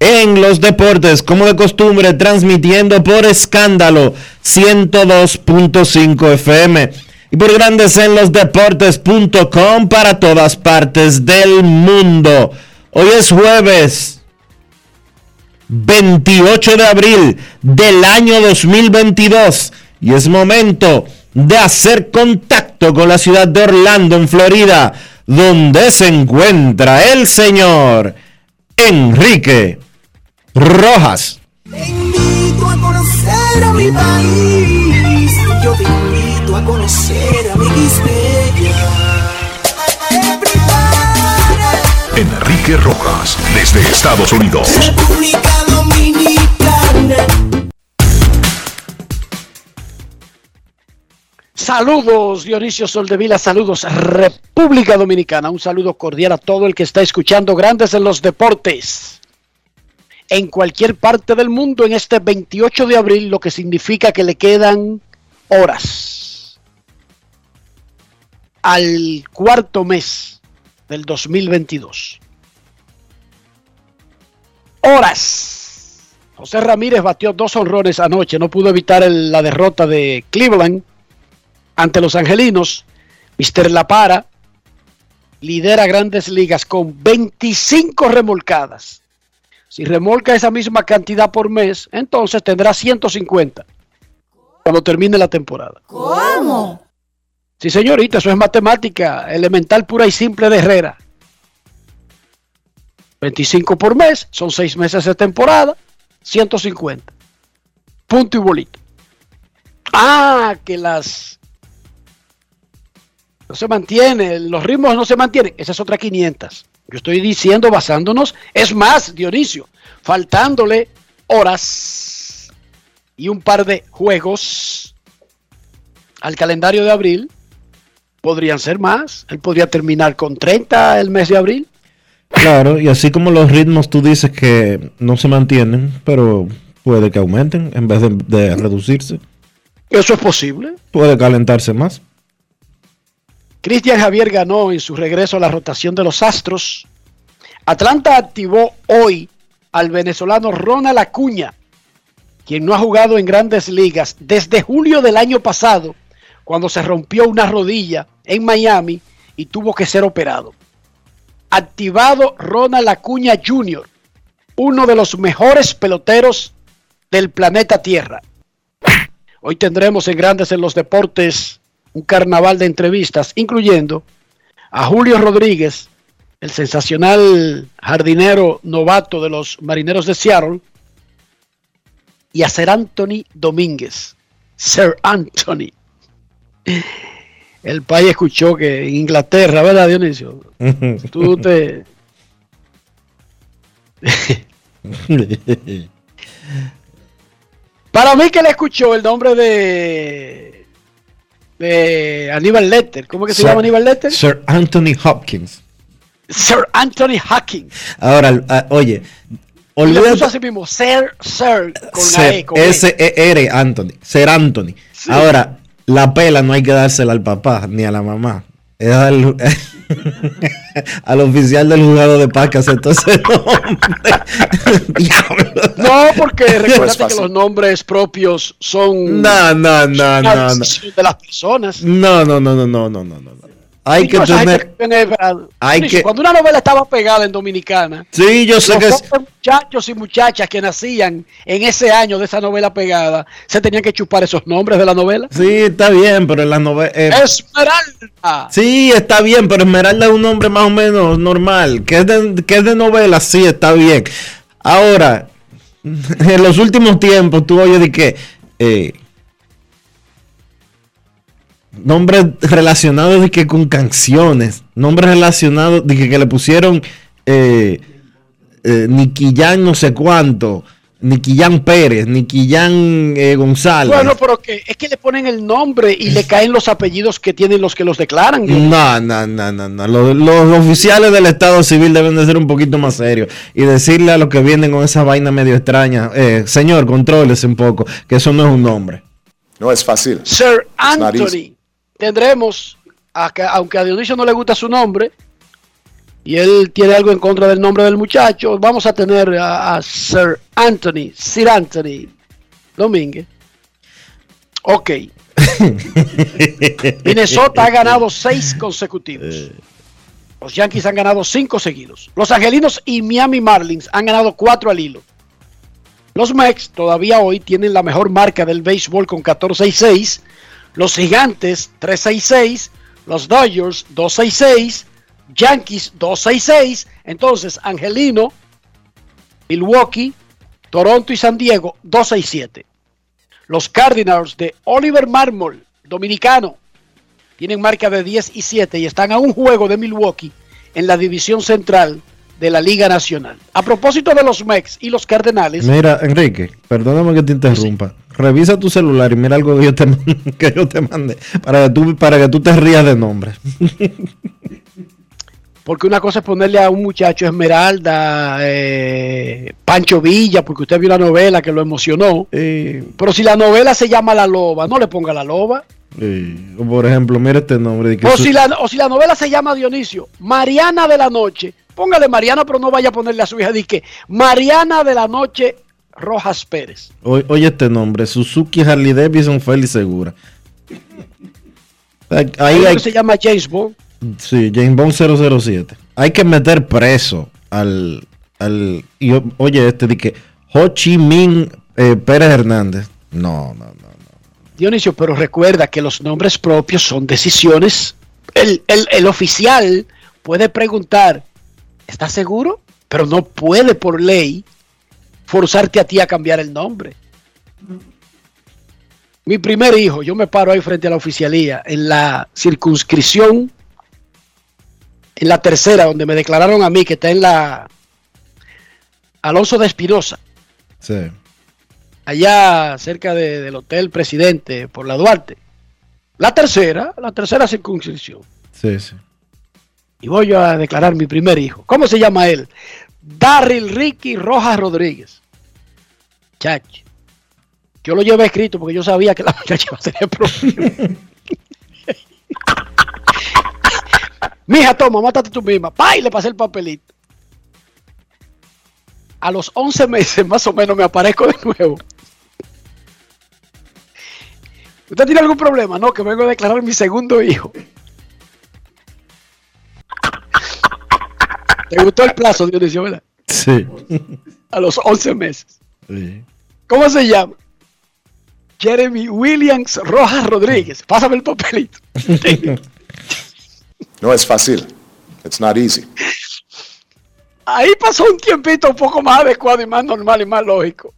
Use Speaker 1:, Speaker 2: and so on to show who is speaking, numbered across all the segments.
Speaker 1: en los Deportes, como de costumbre, transmitiendo por escándalo 102.5 FM y por Grandes en los Deportes.com para todas partes del mundo. Hoy es jueves 28 de abril del año 2022 y es momento de hacer contacto con la ciudad de Orlando, en Florida, donde se encuentra el señor Enrique Rojas.
Speaker 2: Te invito a conocer a mi país. Yo te invito a conocer a mi
Speaker 3: Enrique Rojas, desde Estados Unidos.
Speaker 2: República Dominicana.
Speaker 4: Saludos Dionisio Soldevila, saludos República Dominicana, un saludo cordial a todo el que está escuchando Grandes en los Deportes en cualquier parte del mundo en este 28 de abril, lo que significa que le quedan horas al cuarto mes del 2022. Horas. José Ramírez batió dos honrones anoche, no pudo evitar la derrota de Cleveland ante los Angelinos. Mr. La Para lidera grandes ligas con 25 remolcadas. Si remolca esa misma cantidad por mes, entonces tendrá 150 cuando termine la temporada.
Speaker 2: ¿Cómo?
Speaker 4: Sí, señorita, eso es matemática elemental pura y simple de Herrera. 25 por mes, son 6 meses de temporada, 150. Punto y bolito. Ah, que las... No se mantiene, los ritmos no se mantienen. Esa es otra 500. Yo estoy diciendo basándonos, es más, Dionisio, faltándole horas y un par de juegos al calendario de abril, podrían ser más. Él podría terminar con 30 el mes de abril.
Speaker 1: Claro, y así como los ritmos tú dices que no se mantienen, pero puede que aumenten en vez de, de reducirse.
Speaker 4: Eso es posible.
Speaker 1: Puede calentarse más.
Speaker 4: Cristian Javier ganó en su regreso a la rotación de los Astros. Atlanta activó hoy al venezolano Ronald Acuña, quien no ha jugado en grandes ligas desde julio del año pasado, cuando se rompió una rodilla en Miami y tuvo que ser operado. Activado Ronald Acuña Jr., uno de los mejores peloteros del planeta Tierra. Hoy tendremos en Grandes en los Deportes un carnaval de entrevistas, incluyendo a Julio Rodríguez, el sensacional jardinero novato de los Marineros de Seattle, y a Sir Anthony Domínguez. Sir Anthony. El país escuchó que en Inglaterra, ¿verdad, Dionisio? Tú te... Para mí que le escuchó el nombre de, de Aníbal Letter. ¿Cómo que se
Speaker 1: Sir-
Speaker 4: llama Aníbal Letter?
Speaker 1: Sir Anthony Hopkins.
Speaker 4: Sir Anthony Hawking.
Speaker 1: Ahora, ah, oye, olvídate.
Speaker 4: así mismo, Sir, Sir, con la
Speaker 1: Ser-
Speaker 4: E, con E.
Speaker 1: S-E-R Anthony. Ser Anthony.
Speaker 4: Sí.
Speaker 1: Ahora, la pela no hay que dársela al papá ni a la mamá. Es al, al oficial del juzgado de paz que aceptó ese nombre. Diablo.
Speaker 4: No, porque recuerda que los nombres propios son
Speaker 1: No, no, no,
Speaker 4: una
Speaker 1: no, no.
Speaker 4: decisión de las personas.
Speaker 1: No, no, no, no, no, no, no, no. Hay que tener. hay que-
Speaker 4: Cuando una novela estaba pegada en Dominicana,
Speaker 1: Sí, yo sé
Speaker 4: los
Speaker 1: que es.
Speaker 4: muchachos y muchachas que nacían en ese año de esa novela pegada se tenían que chupar esos nombres de la novela.
Speaker 1: Sí, está bien, pero en la novela.
Speaker 4: Esmeralda.
Speaker 1: Sí, está bien, pero Esmeralda es un nombre más o menos normal. Que es de, que es de novela, sí, está bien. Ahora, en los últimos tiempos, tú oyes de que. eh, nombres relacionados de que con canciones. Nombres relacionados de que, que le pusieron. Eh, eh, Nicky Jan no sé cuánto. Nicky Jan Pérez, Nicky Jan eh, González.
Speaker 4: Bueno, pero que es que le ponen el nombre y le caen los apellidos que tienen los que los declaran.
Speaker 1: No, no, no, no, no. Los, los oficiales del Estado Civil deben de ser un poquito más serios y decirle a los que vienen con esa vaina medio extraña, eh, señor, contrólese un poco, que eso no es un nombre.
Speaker 5: No es fácil.
Speaker 4: Sir Anthony. Tendremos, a que- aunque a Dionisio no le gusta su nombre, y él tiene algo en contra del nombre del muchacho, vamos a tener a, a Sir Anthony, Sir Anthony Domínguez. Ok. Minnesota ha ganado seis consecutivos. Los Yankees han ganado cinco seguidos. Los Angelinos y Miami Marlins han ganado cuatro al hilo. Los Mex todavía hoy tienen la mejor marca del béisbol con 14 y 6. Los Gigantes 366, los Dodgers 266, Yankees 266. Entonces, Angelino, Milwaukee, Toronto y San Diego 267. Los Cardinals de Oliver Marmol, dominicano, tienen marca de 10 y 7 y están a un juego de Milwaukee en la división central de la Liga Nacional. A propósito de los Mex y los Cardenales,
Speaker 1: Mira, Enrique, perdóname que te interrumpa. Revisa tu celular y mira algo que yo te, que yo te mandé para que, tú, para que tú te rías de nombre.
Speaker 4: porque una cosa es ponerle a un muchacho Esmeralda, eh, Pancho Villa, porque usted vio la novela que lo emocionó.
Speaker 1: Eh,
Speaker 4: Pero si la novela se llama La Loba, no le ponga La Loba.
Speaker 1: eh, o por ejemplo, mira este nombre. de que
Speaker 4: O
Speaker 1: su-
Speaker 4: si, la, o si la novela se llama Dionisio, Mariana de la Noche, póngale Mariana, pero no vaya a ponerle a su hija, que Mariana de la Noche Rojas Pérez.
Speaker 1: o- oye este nombre, Suzuki Harley Davidson Félix Segura. Ahí
Speaker 4: Hay se llama James Bond.
Speaker 1: Sí, James Bond 007. Hay que meter preso al. al y, oye, este de que Ho Chi Minh eh, Pérez Hernández. No, no, no. no.
Speaker 4: Dionisio, pero recuerda que los nombres propios son decisiones. El, el- el oficial puede preguntar, ¿estás seguro? Pero no puede por ley forzarte a ti a cambiar el nombre. Mi primer hijo, yo me paro ahí frente a la oficialía, en la circunscripción, en la tercera, donde me declararon a mí que está en la Alonso de Espinosa
Speaker 1: Sí.
Speaker 4: allá cerca de- del Hotel Presidente por la Duarte. La tercera, la tercera circunscripción.
Speaker 1: Sí, sí.
Speaker 4: Y voy yo a declarar mi primer hijo. ¿Cómo se llama él? Darryl Ricky Rojas Rodríguez. Chacho. Yo lo llevé escrito porque yo sabía que la muchacha iba a tener problemas. Mija, toma, mátate tú misma. Pa, y le pasé el papelito. A los 11 meses más o menos me aparezco de nuevo. ¿Usted tiene algún problema? No, que vengo a declarar mi segundo hijo. ¿Te gustó el plazo, Dionisio, verdad?
Speaker 1: Sí.
Speaker 4: A los 11 meses.
Speaker 1: Sí.
Speaker 4: ¿Cómo se llama? Jeremy Williams Rojas Rodríguez. Pásame el papelito.
Speaker 5: No es fácil. It's not easy.
Speaker 4: Ahí pasó un tiempito un poco más adecuado y más normal y más lógico.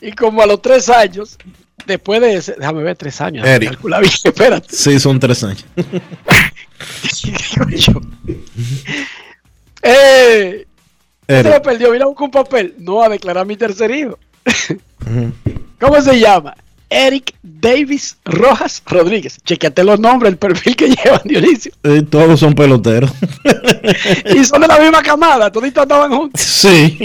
Speaker 4: Y como a los tres años, después de ese, déjame ver, tres años, calcular bien, espérate.
Speaker 1: Sí, son tres años.
Speaker 4: Eh, se me perdió, mira, busco un papel. No, a declarar mi tercer hijo. ¿Cómo se llama? Eric Davis Rojas Rodríguez. Chequeate los nombres, el perfil que llevan, Dionisio.
Speaker 1: Eh, todos son peloteros.
Speaker 4: y son de la misma camada, toditos andaban juntos.
Speaker 1: Sí.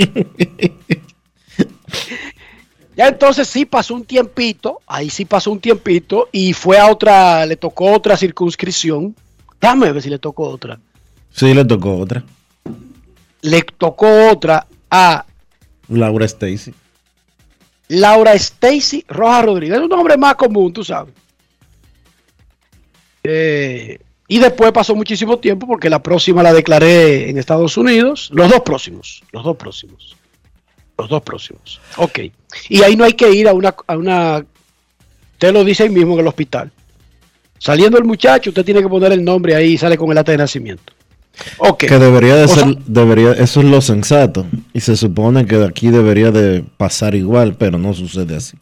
Speaker 4: Ya entonces sí pasó un tiempito, ahí sí pasó un tiempito y fue a otra, le tocó otra circunscripción. Dame ver si le tocó otra.
Speaker 1: Sí, le tocó otra.
Speaker 4: Le tocó otra a
Speaker 1: Laura Stacy.
Speaker 4: Laura Stacy Rojas Rodríguez. Es un nombre más común, tú sabes. Eh, y después pasó muchísimo tiempo porque la próxima la declaré en Estados Unidos. Los dos próximos. Los dos próximos. Los dos próximos. Ok. Y ahí no hay que ir a una, a una. Usted lo dice ahí mismo en el hospital. Saliendo el muchacho, usted tiene que poner el nombre ahí y sale con el acta de nacimiento.
Speaker 1: Que debería de
Speaker 4: O sea-
Speaker 1: ser, debería, eso es lo sensato. Y se supone que de aquí debería de pasar igual, pero no sucede así.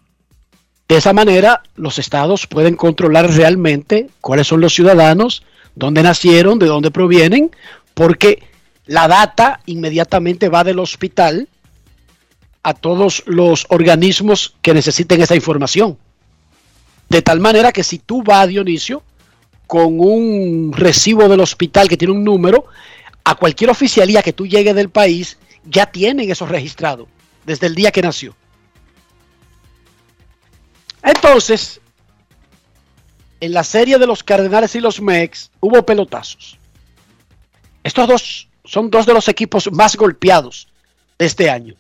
Speaker 4: De esa manera, los estados pueden controlar realmente cuáles son los ciudadanos, dónde nacieron, de dónde provienen, porque la data inmediatamente va del hospital a todos los organismos que necesiten esa información. De tal manera que si tú vas, Dionisio, con un recibo del hospital que tiene un número, a cualquier oficialía que tú llegues del país, ya tienen eso registrado desde el día que nació. Entonces, en la serie de los Cardenales y los Mex hubo pelotazos. Estos dos son dos de los equipos más golpeados de este año.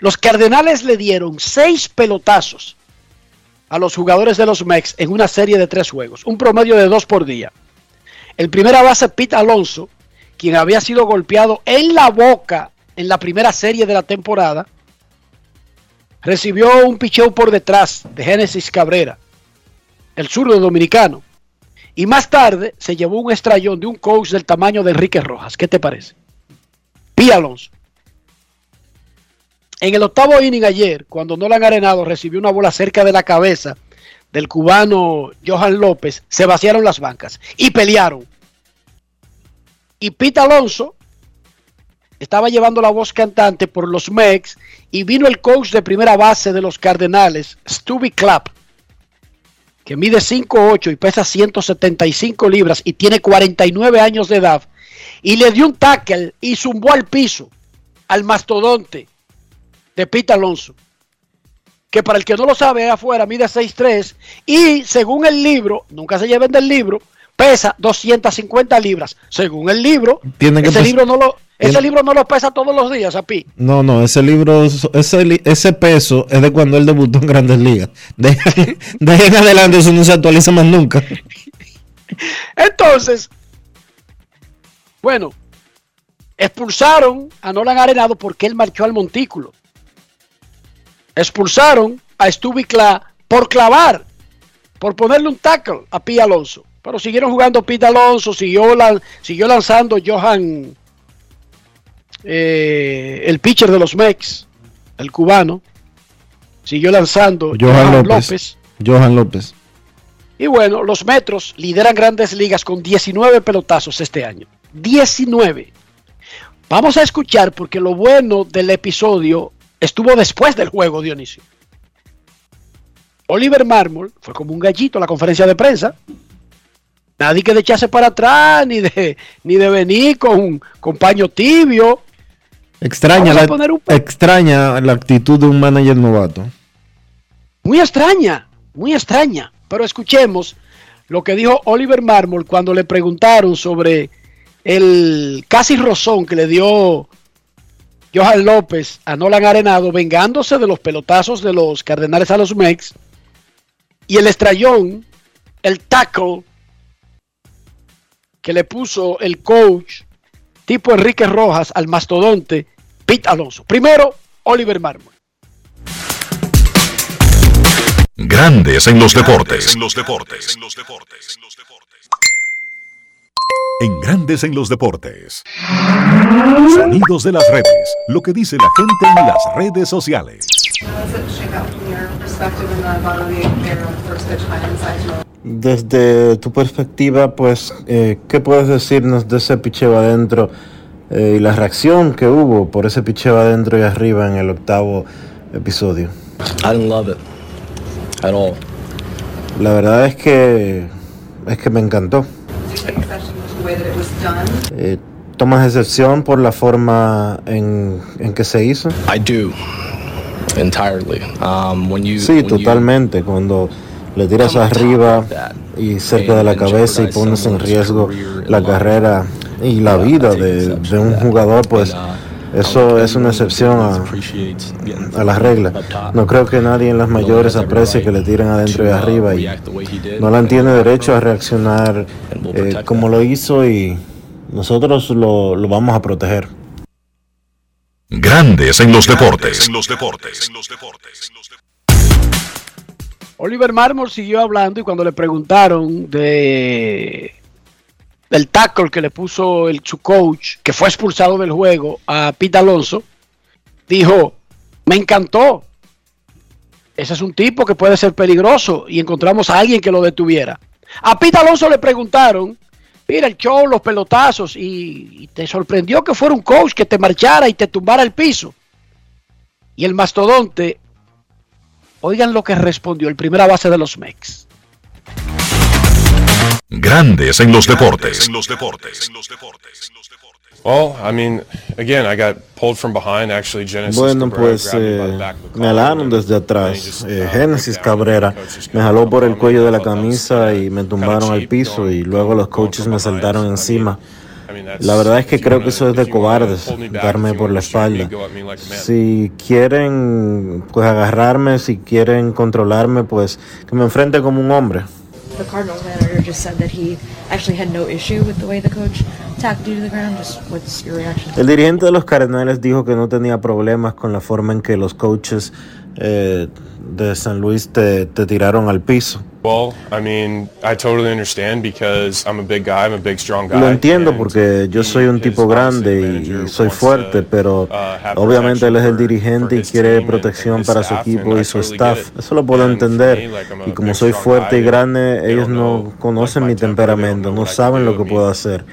Speaker 4: Los Cardenales le dieron seis pelotazos a los jugadores de los Mex en una serie de tres juegos, un promedio de dos por día. El primera base, Pete Alonso, quien había sido golpeado en la boca en la primera serie de la temporada, recibió un picheo por detrás de Génesis Cabrera, el zurdo dominicano. Y más tarde se llevó un estrellón de un coach del tamaño de Enrique Rojas. ¿Qué te parece? Pi Alonso. En el octavo inning ayer, cuando Nolan Arenado recibió una bola cerca de la cabeza del cubano Johan López, se vaciaron las bancas y pelearon. Y Pete Alonso estaba llevando la voz cantante por los Mex y vino el coach de primera base de los Cardenales, Stubby Clapp, que mide 5'8 y pesa 175 libras y tiene 49 años de edad, y le dio un tackle y zumbó al piso al mastodonte de Pete Alonso, que para el que no lo sabe afuera mide 6'3 y según el libro, nunca se lleven del libro, pesa 250 libras. Según el libro,
Speaker 1: Tiene que
Speaker 4: ese libro no lo ese
Speaker 1: tiene-
Speaker 4: libro no lo pesa todos los días, Api.
Speaker 1: No, no, ese libro, ese, ese peso es de cuando él debutó en Grandes Ligas. De, de ahí en adelante eso no se actualiza más nunca.
Speaker 4: Entonces, bueno, expulsaron a Nolan Arenado porque él marchó al montículo. Expulsaron a Stubby Cla por clavar, por ponerle un tackle a Pi Alonso. Pero siguieron jugando Pete Alonso, siguió, lan- siguió lanzando Johan, eh, el pitcher de los Mex, el cubano. Siguió lanzando
Speaker 1: Johan López. Johan López.
Speaker 4: y bueno, los Metros lideran grandes ligas con 19 pelotazos este año. 19. Vamos a escuchar porque lo bueno del episodio estuvo después del juego, Dionisio. Oliver Marmol fue como un gallito a la conferencia de prensa. Nadie que de echarse para atrás, ni de, ni de venir con, con paño tibio.
Speaker 1: Extraña la,
Speaker 4: un-
Speaker 1: extraña la actitud de un manager novato.
Speaker 4: Muy extraña, muy extraña. Pero escuchemos lo que dijo Oliver Marmol cuando le preguntaron sobre el casi rozón que le dio Johan López a Nolan Arenado, vengándose de los pelotazos de los Cardenales a los Mex, y el estrellón, el tackle que le puso el coach tipo Enrique Rojas al mastodonte Pete Alonso. Primero, Oliver Marmol.
Speaker 3: Grandes en los deportes. En los deportes. En Grandes en los deportes. Sonidos de las redes. Lo que dice la gente en las redes sociales.
Speaker 1: Desde tu perspectiva, pues, eh, ¿qué puedes decirnos de ese picheo adentro eh, y la reacción que hubo por ese picheo adentro y arriba en el octavo episodio?
Speaker 6: I didn't love it. at all.
Speaker 1: La verdad es que es que me encantó.
Speaker 7: You?
Speaker 1: Eh, ¿Tomas excepción por la forma en, en que se hizo?
Speaker 6: I do entirely. Um, when you
Speaker 1: Sí,
Speaker 6: when you-
Speaker 1: totalmente. Cuando le tiras arriba y cerca de la cabeza y pones en riesgo la carrera y la vida de, de un jugador, pues eso es una excepción a, a la regla. No creo que nadie en las mayores aprecie que le tiren adentro y arriba y Nolan tiene derecho a reaccionar eh, como lo hizo y nosotros lo, lo vamos a proteger.
Speaker 3: Grandes en los deportes.
Speaker 4: Oliver Marmol siguió hablando y cuando le preguntaron de del tackle que le puso el, su coach, que fue expulsado del juego a Pete Alonso, dijo, me encantó. Ese es un tipo que puede ser peligroso y encontramos a alguien que lo detuviera. A Pete Alonso le preguntaron, mira el show, los pelotazos, y, y te sorprendió que fuera un coach que te marchara y te tumbara el piso. Y el mastodonte Oigan lo que respondió el primera base de los Mex.
Speaker 3: Grandes en los deportes.
Speaker 8: Well, I mean, again, I got pulled from behind. Actually, Genesis
Speaker 1: Bueno, pues eh, me jalaron desde atrás. Eh, Génesis Cabrera me jaló por el cuello de la camisa y me tumbaron al piso y luego los coaches me saltaron encima. La verdad es que creo que eso es de cobardes, darme por la espalda. Si quieren pues agarrarme, si quieren controlarme, pues que me enfrente como un hombre.
Speaker 9: The Cardinals manager just said that he actually had no issue with the way the coach tackled you to the ground. Just what's your reaction?
Speaker 1: El dirigente de los Cardenales dijo que no tenía problemas con la forma en que los coaches eh, de San Luis te, te tiraron al piso. Lo entiendo porque yo soy un tipo grande y, soy fuerte, pero
Speaker 8: uh,
Speaker 1: obviamente él es el dirigente y quiere protección para su equipo y su staff. Eso lo puedo entender. Y como soy fuerte y grande, ellos no conocen mi temperamento, no saben lo que puedo hacer.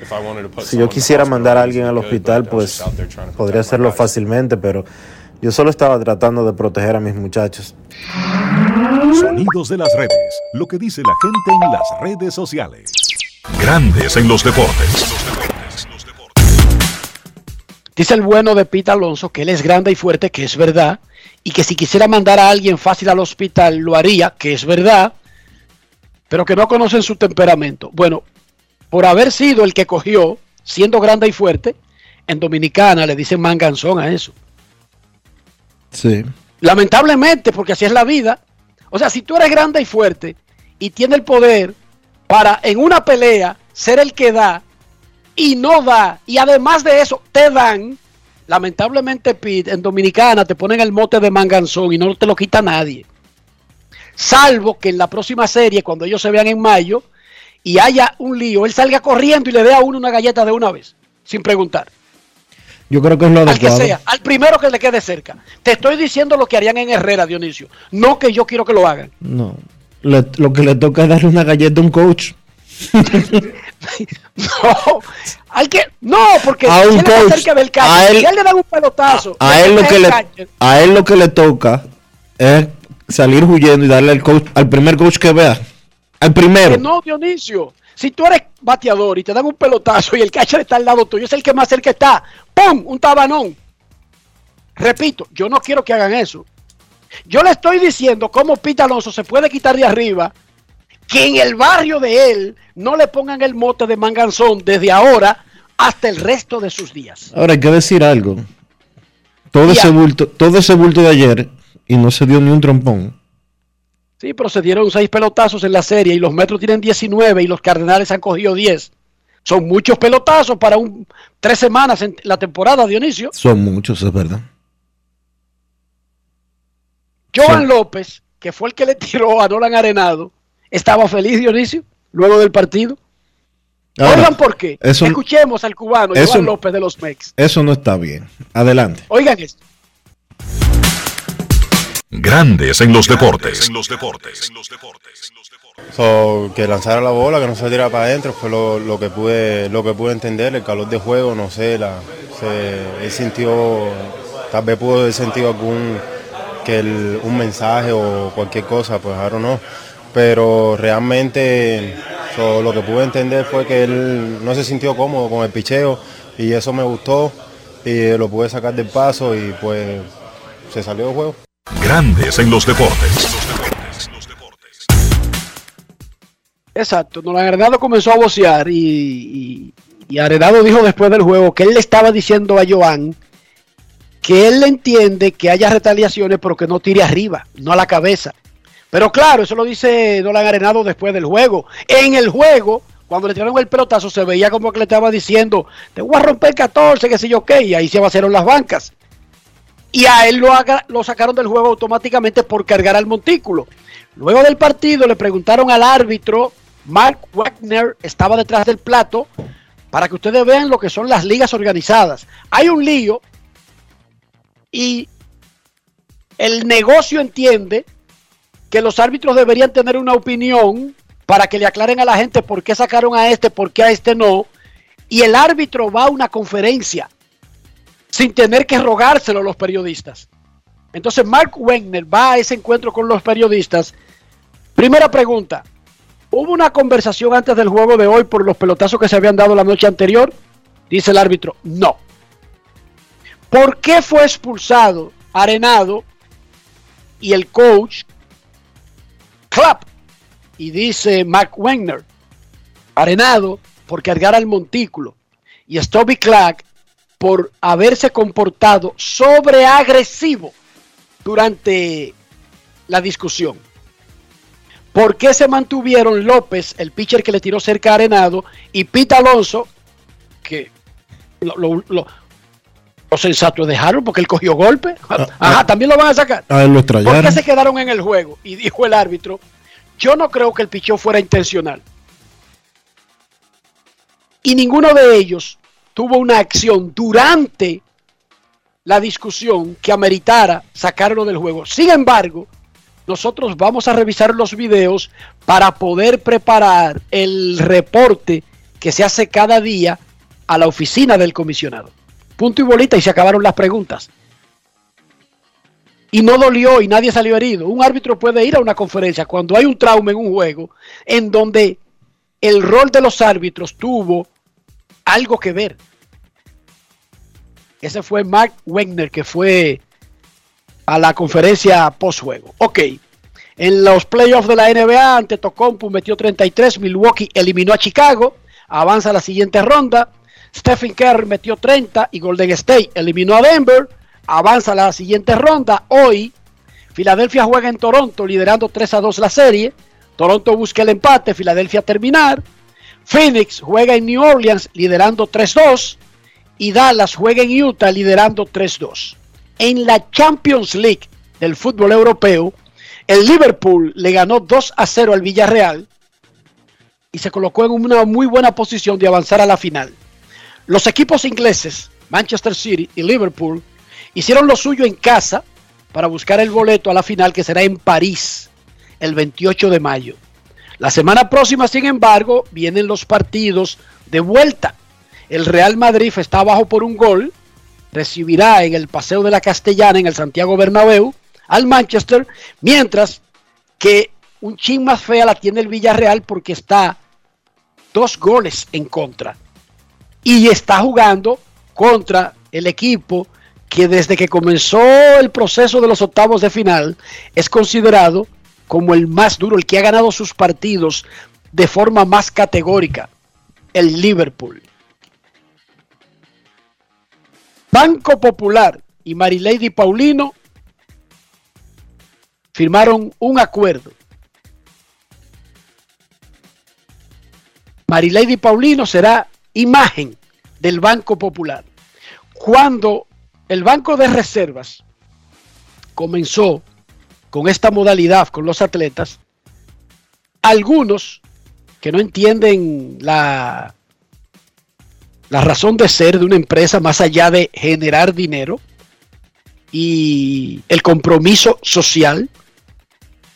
Speaker 1: Si yo quisiera mandar a alguien al hospital, pues podría hacerlo fácilmente, pero yo solo estaba tratando de proteger a mis muchachos.
Speaker 3: Sonidos de las redes. Lo que dice la gente en las redes sociales. Grandes en los deportes.
Speaker 4: Dice el bueno de Pete Alonso que él es grande y fuerte, que es verdad, y que si quisiera mandar a alguien fácil al hospital lo haría, que es verdad, pero que no conocen su temperamento. Bueno, por haber sido el que cogió, siendo grande y fuerte, en Dominicana le dicen manganzón a eso.
Speaker 1: Sí.
Speaker 4: Lamentablemente, porque así es la vida. O sea, si tú eres grande y fuerte y tienes el poder para en una pelea ser el que da y no da, y además de eso te dan, lamentablemente Pete, en Dominicana te ponen el mote de manganzón y no te lo quita nadie. Salvo que en la próxima serie, cuando ellos se vean en mayo y haya un lío, él salga corriendo y le dé a uno una galleta de una vez, sin preguntar.
Speaker 1: Yo creo que es lo
Speaker 4: Al que
Speaker 1: adecuado.
Speaker 4: sea, al primero que le quede cerca. Te estoy diciendo lo que harían en Herrera, Dionisio. No que yo quiero que lo hagan.
Speaker 1: No. Le- lo que le toca es darle una galleta a un coach.
Speaker 4: No, al que, no, porque
Speaker 1: A un coach,
Speaker 4: cerca del
Speaker 1: a él-
Speaker 4: si él le dan un pelotazo,
Speaker 1: A él lo que le a él lo que le toca es salir huyendo y darle al coach al primer coach que vea. Al primero.
Speaker 4: que no, Dionisio. Si tú eres bateador y te dan un pelotazo y el catcher está al lado tuyo, es el que más cerca está. ¡Pum! Un tabanón. Repito, yo no quiero que hagan eso. Yo le estoy diciendo cómo Pete Alonso se puede quitar de arriba que en el barrio de él no le pongan el mote de manganzón desde ahora hasta el resto de sus días.
Speaker 1: Ahora hay que decir algo. Todo
Speaker 4: Ya.
Speaker 1: ese bulto, todo ese bulto de ayer y no se dio ni un trompón.
Speaker 4: Sí, pero se dieron seis pelotazos en la serie y los Metros tienen 19 y los Cardenales han cogido 10. Son muchos pelotazos para un tres semanas en la temporada, Dionisio.
Speaker 1: Son muchos, es verdad.
Speaker 4: Joan. López, que fue el que le tiró a Nolan Arenado, estaba feliz, Dionisio, luego del partido.
Speaker 1: Ahora,
Speaker 4: Oigan por qué.
Speaker 1: eso-
Speaker 4: Escuchemos al cubano
Speaker 1: eso
Speaker 4: Joan López de los Mex.
Speaker 1: Eso no está bien. Adelante.
Speaker 4: Oigan esto.
Speaker 3: Grandes en los deportes.
Speaker 10: So, que lanzara la bola, que no se tirara para adentro, fue lo, lo que pude lo que pude entender, el calor de juego, no sé, la, se, él sintió, tal vez pudo haber sentido algún que el- un mensaje o cualquier cosa, pues don't know. Pero realmente so, lo que pude entender fue que él no se sintió cómodo con el picheo y eso me gustó y lo pude sacar del paso y pues se salió del juego.
Speaker 3: Grandes en los deportes.
Speaker 4: Exacto, Nolan Arenado comenzó a vocear y, Arenado dijo después del juego que él le estaba diciendo a Joan que él entiende que haya retaliaciones pero que no tire arriba, no a la cabeza. Pero claro, eso lo dice Nolan Arenado después del juego. En el juego, cuando le tiraron el pelotazo, se veía como que le estaba diciendo, te voy a romper 14, que sé yo qué, y ahí se vaciaron las bancas. Y a él lo, lo sacaron del juego automáticamente por cargar al montículo. Luego del partido le preguntaron al árbitro, Mark Wagner estaba detrás del plato, para que ustedes vean lo que son las ligas organizadas. Hay un lío y el negocio entiende que los árbitros deberían tener una opinión para que le aclaren a la gente por qué sacaron a este, por qué a este no. Y el árbitro va a una conferencia sin tener que rogárselo a los periodistas. Entonces Mark Wagner va a ese encuentro con los periodistas. Primera pregunta, ¿hubo una conversación antes del juego de hoy por los pelotazos que se habían dado la noche anterior? Dice el árbitro, no. ¿Por qué fue expulsado Arenado y el coach clap? Y dice Mark Wagner, Arenado por cargar al montículo y Stubby Clark por haberse comportado sobreagresivo durante la discusión. ¿Por qué se mantuvieron López, el pitcher que le tiró cerca a Arenado, y Pete Alonso, que lo, lo- lo- lo sensato es dejarlo porque él cogió golpe? Ajá, también lo van a sacar.
Speaker 1: A él lo
Speaker 4: ¿Por qué se quedaron en el juego? Y dijo el árbitro, yo no creo que el pichón fuera intencional. Y ninguno de ellos tuvo una acción durante la discusión que ameritara sacarlo del juego. Sin embargo, nosotros vamos a revisar los videos para poder preparar el reporte que se hace cada día a la oficina del comisionado. Punto y bolita y se acabaron las preguntas y no dolió y nadie salió herido. Un árbitro puede ir a una conferencia cuando hay un trauma en un juego en donde el rol de los árbitros tuvo algo que ver. Ese fue Mark Wegner que fue a la conferencia post-juego. Ok. En los playoffs de la NBA, ante Tocompu metió 33, Milwaukee eliminó a Chicago, avanza a la siguiente ronda. Stephen Curry metió 30 y Golden State eliminó a Denver, avanza a la siguiente ronda. Hoy, Filadelfia juega en Toronto, liderando 3 a 2 la serie. Toronto busca el empate, Filadelfia terminar. Phoenix juega en New Orleans, liderando 3-2. Y Dallas juega en Utah, liderando 3-2. En la Champions League del fútbol europeo, el Liverpool le ganó 2 a 0 al Villarreal y se colocó en una muy buena posición de avanzar a la final. Los equipos ingleses, Manchester City y Liverpool, hicieron lo suyo en casa para buscar el boleto a la final que será en París el 28 de mayo. La semana próxima, sin embargo, vienen los partidos de vuelta. El Real Madrid está abajo por un gol, recibirá en el Paseo de la Castellana, en el Santiago Bernabéu, al Manchester, mientras que un chin más fea la tiene el Villarreal porque está dos goles en contra. Y está jugando contra el equipo que desde que comenzó el proceso de los octavos de final es considerado como el más duro, el que ha ganado sus partidos de forma más categórica, el Liverpool. Banco Popular y Marilady Paulino firmaron un acuerdo. Marilady Paulino será imagen del Banco Popular. Cuando el Banco de Reservas comenzó con esta modalidad con los atletas, algunos que no entienden la, razón de ser de una empresa más allá de generar dinero y el compromiso social,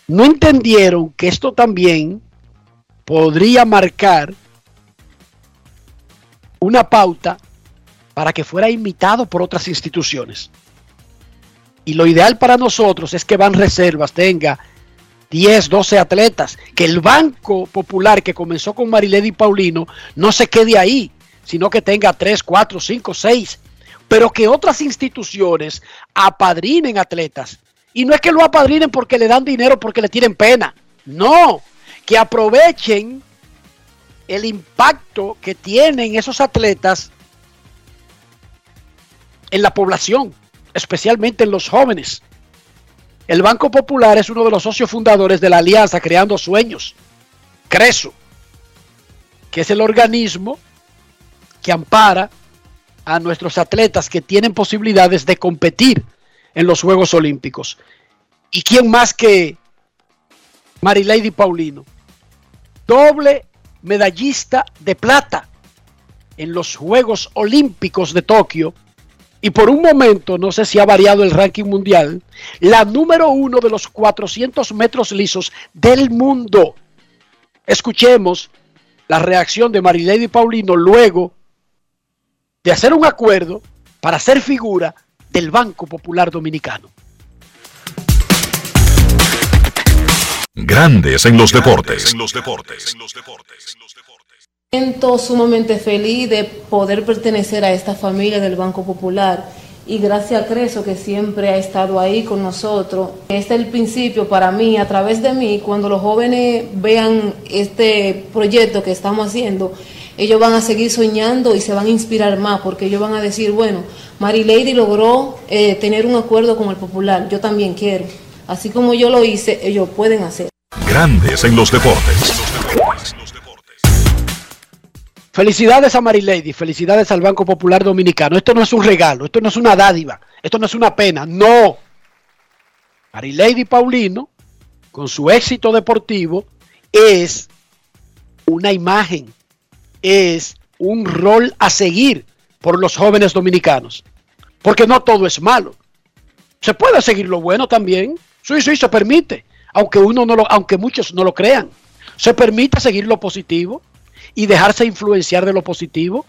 Speaker 4: no entendieron que esto también podría marcar una pauta para que fuera imitado por otras instituciones. Y lo ideal para nosotros es que Van Reservas tenga 10, 12 atletas, que el Banco Popular que comenzó con Marilady Paulino no se quede ahí, sino que tenga 3, 4, 5, 6, pero que otras instituciones apadrinen atletas. Y no es que lo apadrinen porque le dan dinero, porque le tienen pena, no, que aprovechen el impacto que tienen esos atletas en la población, especialmente en los jóvenes. El Banco Popular es uno de los socios fundadores de la Alianza Creando Sueños, CRESO, que es el organismo que ampara a nuestros atletas que tienen posibilidades de competir en los Juegos Olímpicos. ¿Y quién más que Marilady Paulino? Doble medallista de plata en los Juegos Olímpicos de Tokio y por un momento, no sé si ha variado el ranking mundial, la número uno de los 400 metros lisos del mundo. Escuchemos la reacción de Marilady Paulino luego de hacer un acuerdo para ser figura del Banco Popular Dominicano.
Speaker 3: Grandes en los deportes. En los
Speaker 11: deportes. Siento sumamente feliz de poder pertenecer a esta familia del Banco Popular y gracias a Creso que siempre ha estado ahí con nosotros. Este es el principio para mí, a través de mí, cuando los jóvenes vean este proyecto que estamos haciendo, ellos van a seguir soñando y se van a inspirar más porque ellos van a decir, bueno, Mary Lady logró eh, tener un acuerdo con el Popular, yo también quiero. Así como yo lo hice, ellos pueden hacer.
Speaker 3: Grandes en los deportes.
Speaker 4: Felicidades a Mary Lady, felicidades al Banco Popular Dominicano. Esto no es un regalo, esto no es una dádiva, esto no es una pena, no. Mary Lady Paulino, con su éxito deportivo, es una imagen, es un rol a seguir por los jóvenes dominicanos. Porque no todo es malo. Se puede seguir lo bueno también. Sí, sí, se permite. Aunque uno no lo, aunque muchos no lo crean. Se permite seguir lo positivo y dejarse influenciar de lo positivo.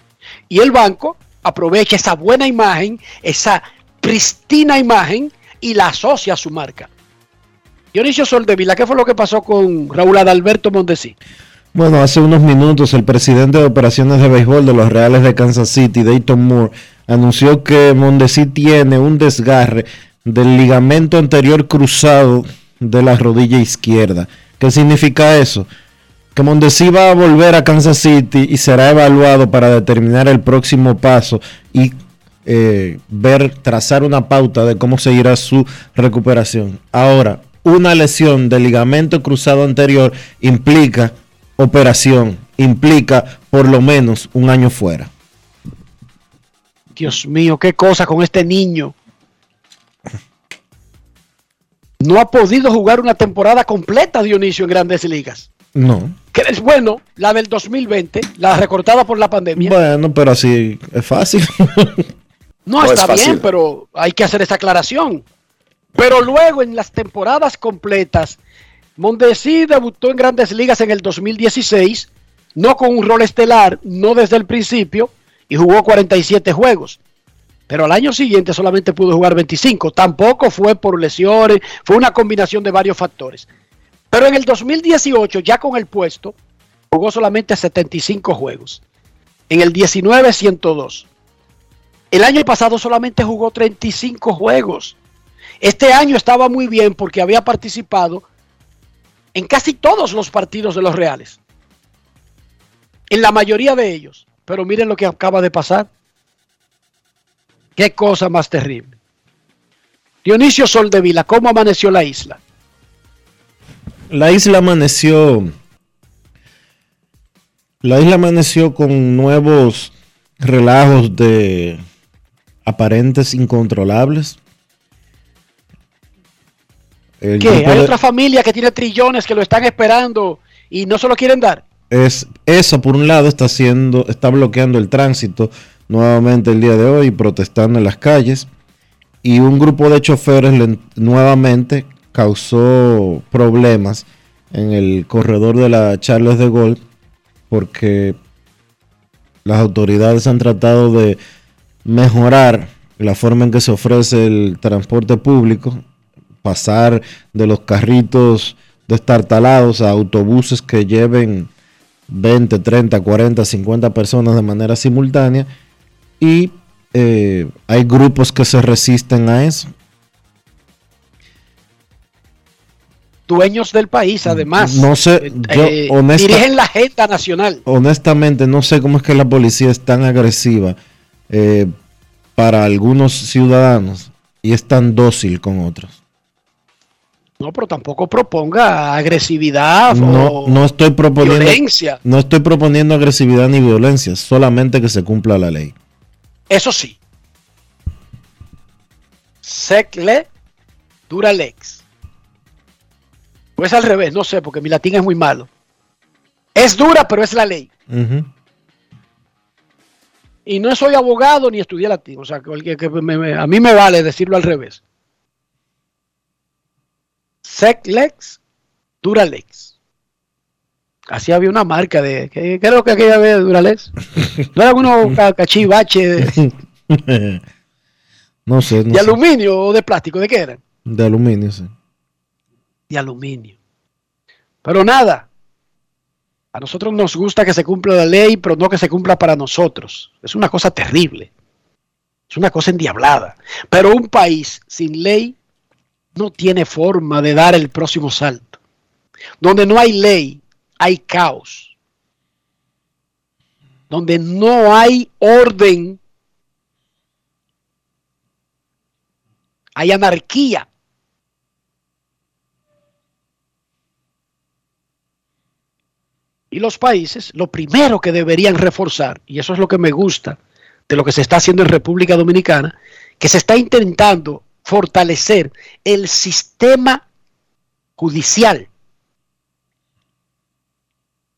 Speaker 4: Y el banco aprovecha esa buena imagen, esa pristina imagen y la asocia a su marca. Dionisio Soldevila, ¿qué fue lo que pasó con Raúl Adalberto Mondesi?
Speaker 1: Bueno, hace unos minutos el presidente de operaciones de béisbol de los Reales de Kansas City, Dayton Moore, anunció que Mondesi tiene un desgarre del ligamento anterior cruzado de la rodilla izquierda. ¿Qué significa eso? Que Mondesi va a volver a Kansas City y será evaluado para determinar el próximo paso y eh, ver, trazar una pauta de cómo seguirá su recuperación. Ahora, una lesión del ligamento cruzado anterior implica operación, implica por lo menos un año fuera.
Speaker 4: Dios mío, qué cosa con este niño no ha podido jugar una temporada completa Dionisio en grandes ligas.
Speaker 1: No.
Speaker 4: Que es bueno, la del 2020, la recortada por la pandemia.
Speaker 1: Bueno, pero así es fácil.
Speaker 4: no, está bien, pero hay que hacer esa aclaración. Pero luego en las temporadas completas, Mondesi debutó en grandes ligas en el 2016, no con un rol estelar, no desde el principio, y jugó 47 juegos pero al año siguiente solamente pudo jugar 25. Tampoco fue por lesiones, fue una combinación de varios factores. Pero en el 2018, ya con el puesto, jugó solamente 75 juegos. En el 19, 102. El año pasado solamente jugó 35 juegos. Este año estaba muy bien porque había participado en casi todos los partidos de los Reales. En la mayoría de ellos. Pero miren lo que acaba de pasar. Qué cosa más terrible. Dionisio Soldevila, ¿cómo amaneció la isla?
Speaker 1: La isla amaneció. La isla amaneció con nuevos relajos de aparentes incontrolables.
Speaker 4: ¿Qué? ¿Hay otra familia que tiene trillones que lo están esperando y no se lo quieren dar?
Speaker 1: Es, eso por un lado está haciendo, está bloqueando el tránsito nuevamente el día de hoy protestando en las calles y un grupo de choferes nuevamente causó problemas en el corredor de la Charles de Gaulle porque las autoridades han tratado de mejorar la forma en que se ofrece el transporte público, pasar de los carritos destartalados a autobuses que lleven 20, 30, 40, 50 personas de manera simultánea y eh, hay grupos que se resisten a eso.
Speaker 4: Dueños del país, además.
Speaker 1: No sé, yo
Speaker 4: Eh,
Speaker 1: honesta-
Speaker 4: dirigen la agenda nacional.
Speaker 1: honestamente no sé cómo es que la policía es tan agresiva eh, para algunos ciudadanos y es tan dócil con otros.
Speaker 4: No, pero tampoco proponga agresividad
Speaker 1: No,
Speaker 4: o
Speaker 1: no estoy proponiendo
Speaker 4: violencia.
Speaker 1: no estoy proponiendo agresividad ni violencia, solamente que se cumpla la ley.
Speaker 4: Eso sí. Secle dura lex. Pues al revés, no sé, porque mi latín es muy malo. Es dura, pero es la ley. Y no soy abogado ni estudié latín. O sea, que, que- que me- me- a mí me vale decirlo al revés. Sec lex, dura lex. Así había una marca de. ¿Qué, lo que aquella vez de Duralex? ¿No era uno ca- cachivache de,
Speaker 1: no sé, no
Speaker 4: de
Speaker 1: sé.
Speaker 4: aluminio o de plástico? ¿De qué eran?
Speaker 1: de aluminio, sí.
Speaker 4: De aluminio. Pero nada, a nosotros nos gusta que se cumpla la ley, pero no que se cumpla para nosotros. Es una cosa terrible. Es una cosa endiablada. Pero un país sin ley no tiene forma de dar el próximo salto. Donde no hay ley, hay caos. Donde no hay orden, hay anarquía. Y los países, lo primero que deberían reforzar, y eso es lo que me gusta de lo que se está haciendo en República Dominicana, que se está intentando fortalecer el sistema judicial.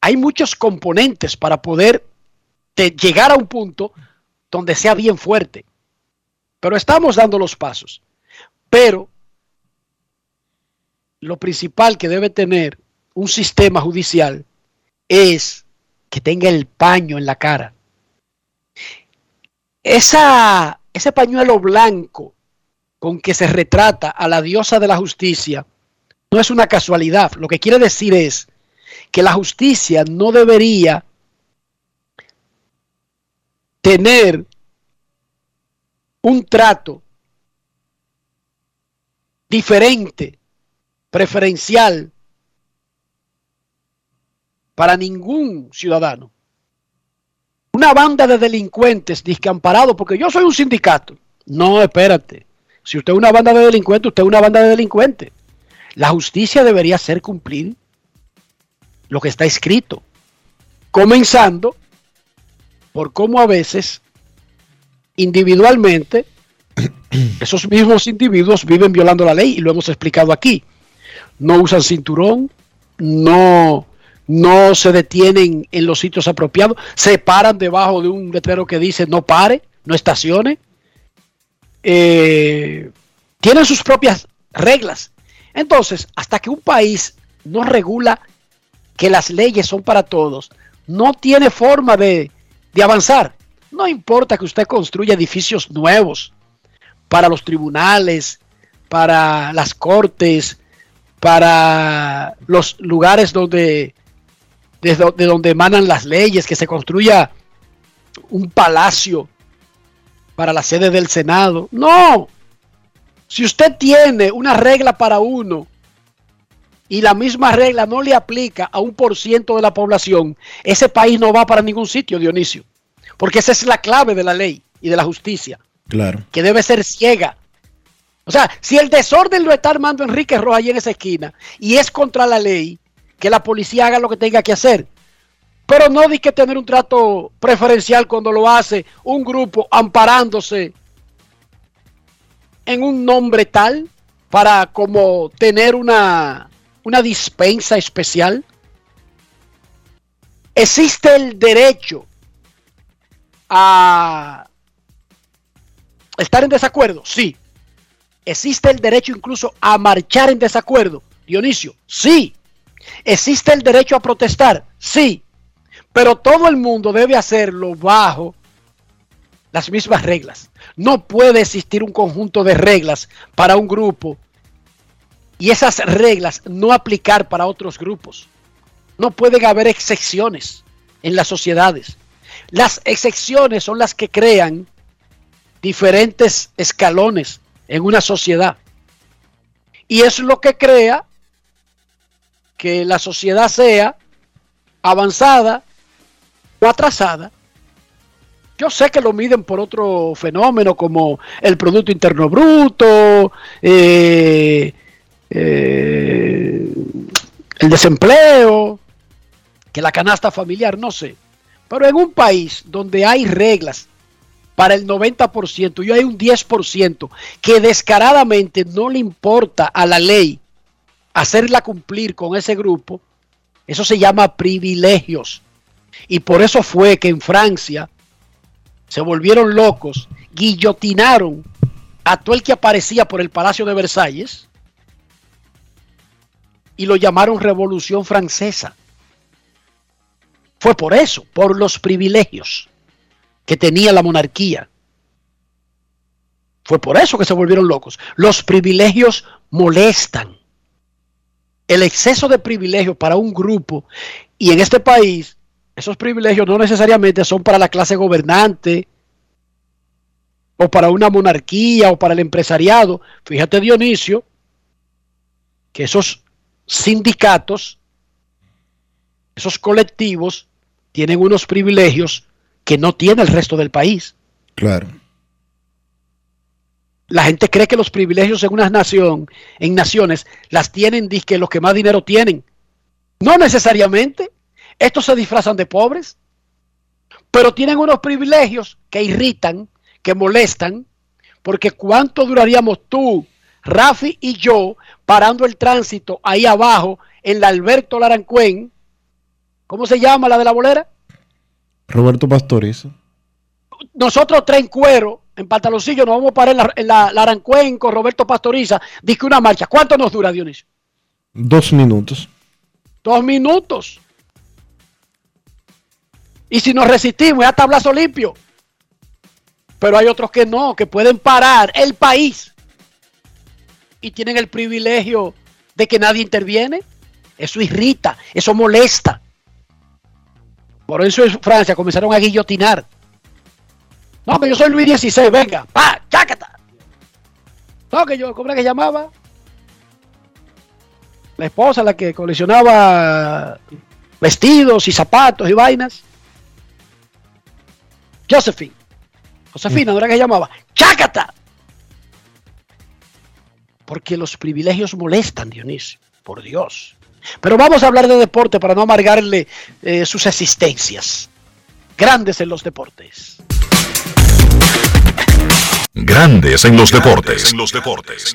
Speaker 4: Hay muchos componentes para poder llegar a un punto donde sea bien fuerte. Pero estamos dando los pasos. Pero lo principal que debe tener un sistema judicial es que tenga el paño en la cara. Esa, ese pañuelo blanco con que se retrata a la diosa de la justicia no es una casualidad. Lo que quiere decir es que la justicia no debería tener un trato diferente, preferencial para ningún ciudadano. Una banda de delincuentes discamparados, porque yo soy un sindicato. No, espérate. Si usted es una banda de delincuentes, usted es una banda de delincuentes. La justicia debería hacer cumplir lo que está escrito. Comenzando por cómo a veces, individualmente, esos mismos individuos viven violando la ley y lo hemos explicado aquí. No usan cinturón, no, no se detienen en los sitios apropiados, se paran debajo de un letrero que dice no pare, no estacione. Eh, tienen sus propias reglas. Entonces, hasta que un país no regula que las leyes son para todos, no tiene forma de, de avanzar. No importa que usted construya edificios nuevos para los tribunales, para las cortes, para los lugares donde desde de donde emanan las leyes, que se construya un palacio para la sede del Senado. No. Si usted tiene una regla para uno y la misma regla no le aplica a un por ciento de la población, ese país no va para ningún sitio, Dionisio. Porque esa es la clave de la ley y de la justicia,
Speaker 1: Claro.
Speaker 4: que debe ser ciega. O sea, si el desorden lo está armando Enrique Rojas ahí en esa esquina y es contra la ley, que la policía haga lo que tenga que hacer. Pero no di que tener un trato preferencial cuando lo hace un grupo amparándose en un nombre tal para como tener una, una dispensa especial. Existe el derecho a estar en desacuerdo, sí. Existe el derecho incluso a marchar en desacuerdo, Dionisio, sí. ¿Existe el derecho a protestar? Sí. Pero todo el mundo debe hacerlo bajo las mismas reglas. No puede existir un conjunto de reglas para un grupo y esas reglas no aplicar para otros grupos. No pueden haber excepciones en las sociedades. Las excepciones son las que crean diferentes escalones en una sociedad. Y es lo que crea que la sociedad sea avanzada o atrasada. Yo sé que lo miden por otro fenómeno como el Producto Interno Bruto, eh, eh, el desempleo, que la canasta familiar, no sé. Pero en un país donde hay reglas para el 90% y hay un 10% que descaradamente no le importa a la ley hacerla cumplir con ese grupo, eso se llama privilegios. Y por eso fue que en Francia se volvieron locos, guillotinaron a todo el que aparecía por el Palacio de Versalles y lo llamaron Revolución Francesa. Fue por eso, por los privilegios que tenía la monarquía. Fue por eso que se volvieron locos. Los privilegios molestan. El exceso de privilegios para un grupo y en este país esos privilegios no necesariamente son para la clase gobernante o para una monarquía o para el empresariado. Fíjate Dionisio que esos sindicatos, esos colectivos, tienen unos privilegios que no tiene el resto del país.
Speaker 1: Claro.
Speaker 4: La gente cree que los privilegios en una nación, en naciones, las tienen que los que más dinero tienen. No necesariamente. Estos se disfrazan de pobres, pero tienen unos privilegios que irritan, que molestan, porque ¿cuánto duraríamos tú, Rafi y yo parando el tránsito ahí abajo en la Alberto Larancuén? ¿Cómo se llama la de la bolera?
Speaker 1: Roberto Pastoriza.
Speaker 4: Nosotros tres en cuero, en pantaloncillo, nos vamos a parar en la, en la Larancuén con Roberto Pastoriza. Dice una marcha. ¿Cuánto nos dura, Dionisio?
Speaker 1: Dos minutos.
Speaker 4: Dos minutos. Y si nos resistimos, ya tablazo limpio. Pero hay otros que no, que pueden parar el país y tienen el privilegio de que nadie interviene. Eso irrita, eso molesta. Por eso en Francia comenzaron a guillotinar. No, que yo soy Luis XVI, venga, pa, chácata. No, que yo, ¿cómo era que llamaba? La esposa, la que coleccionaba vestidos y zapatos y vainas. Josephine. Josefina, ¿no era que llamaba? ¡Chácata! Porque los privilegios molestan, Dionisio. Por Dios. Pero vamos a hablar de deporte para no amargarle eh, sus existencias. Grandes en los deportes.
Speaker 3: Grandes en los deportes. En los deportes.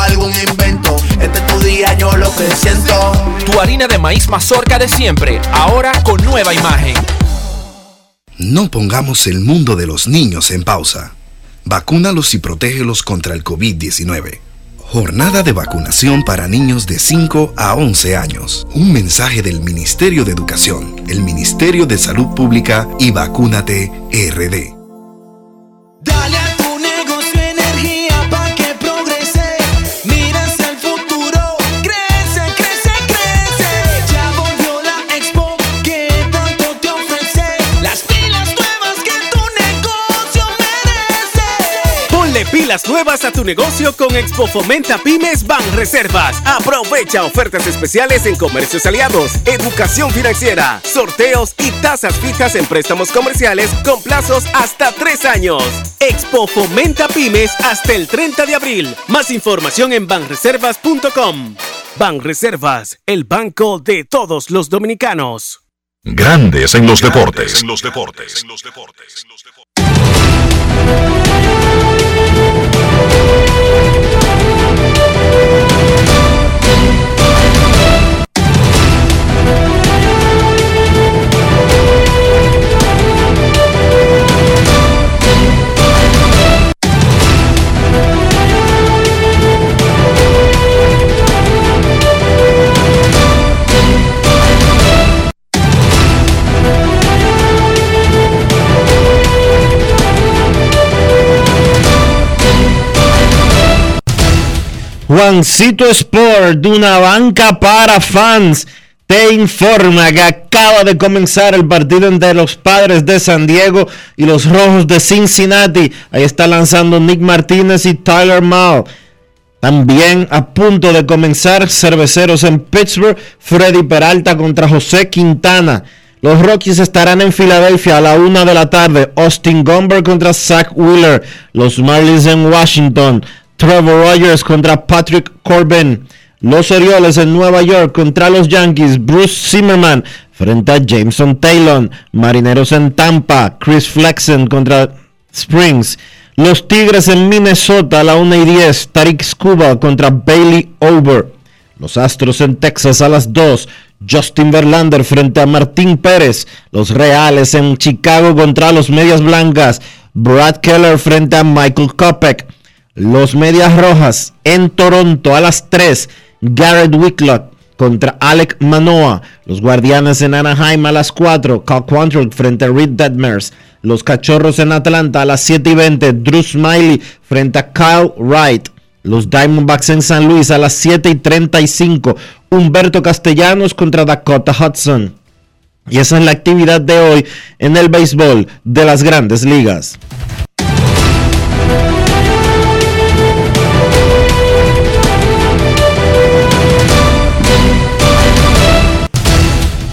Speaker 12: algún invento. Este es tu día, yo lo que siento.
Speaker 13: Tu harina de maíz mazorca de siempre, ahora con nueva imagen.
Speaker 14: No pongamos el mundo de los niños en pausa. Vacúnalos y protégelos contra el COVID-19. Jornada de vacunación para niños de 5 a 11 años. Un mensaje del Ministerio de Educación, el Ministerio de Salud Pública y Vacúnate RD.
Speaker 2: Dale Nuevas
Speaker 15: a tu negocio con Expo Fomenta Pymes Ban Reservas. Aprovecha ofertas especiales en comercios aliados, educación financiera, sorteos y tasas fijas en préstamos comerciales con plazos hasta tres años. Expo Fomenta Pymes hasta el 30 de abril. Más información en banreservas.com. Banreservas, el banco de todos los dominicanos.
Speaker 3: Grandes en los deportes. En los deportes.
Speaker 1: Juancito Sport, de una banca para fans, te informa que acaba de comenzar el partido entre los padres de San Diego y los rojos de Cincinnati. Ahí está lanzando Nick Martínez y Tyler Mao. También a punto de comenzar cerveceros en Pittsburgh, Freddy Peralta contra José Quintana. Los Rockies estarán en Filadelfia a la una de la tarde. Austin Gomber contra Zach Wheeler. Los Marlins en Washington. Trevor Rogers contra Patrick Corbin. Los Orioles en Nueva York contra los Yankees. Bruce Zimmerman frente a Jameson Taylor. Marineros en Tampa. Chris Flexen contra Springs. Los Tigres en Minnesota a la 1 y 10. Tariq Scuba contra Bailey Over. Los Astros en Texas a las 2. Justin Verlander frente a Martín Pérez. Los Reales en Chicago contra los Medias Blancas. Brad Keller frente a Michael Kopech. Los Medias Rojas en Toronto a las 3. Garrett Whitlock contra Alec Manoa. Los Guardianes en Anaheim a las 4. Cal Quantrill frente a Reed Detmers. Los Cachorros en Atlanta a las 7 y 20. Drew Smiley frente a Kyle Wright. Los Diamondbacks en San Luis a las 7 y 35. Humberto Castellanos contra Dakota Hudson. Y esa es la actividad de hoy en el béisbol de las grandes ligas.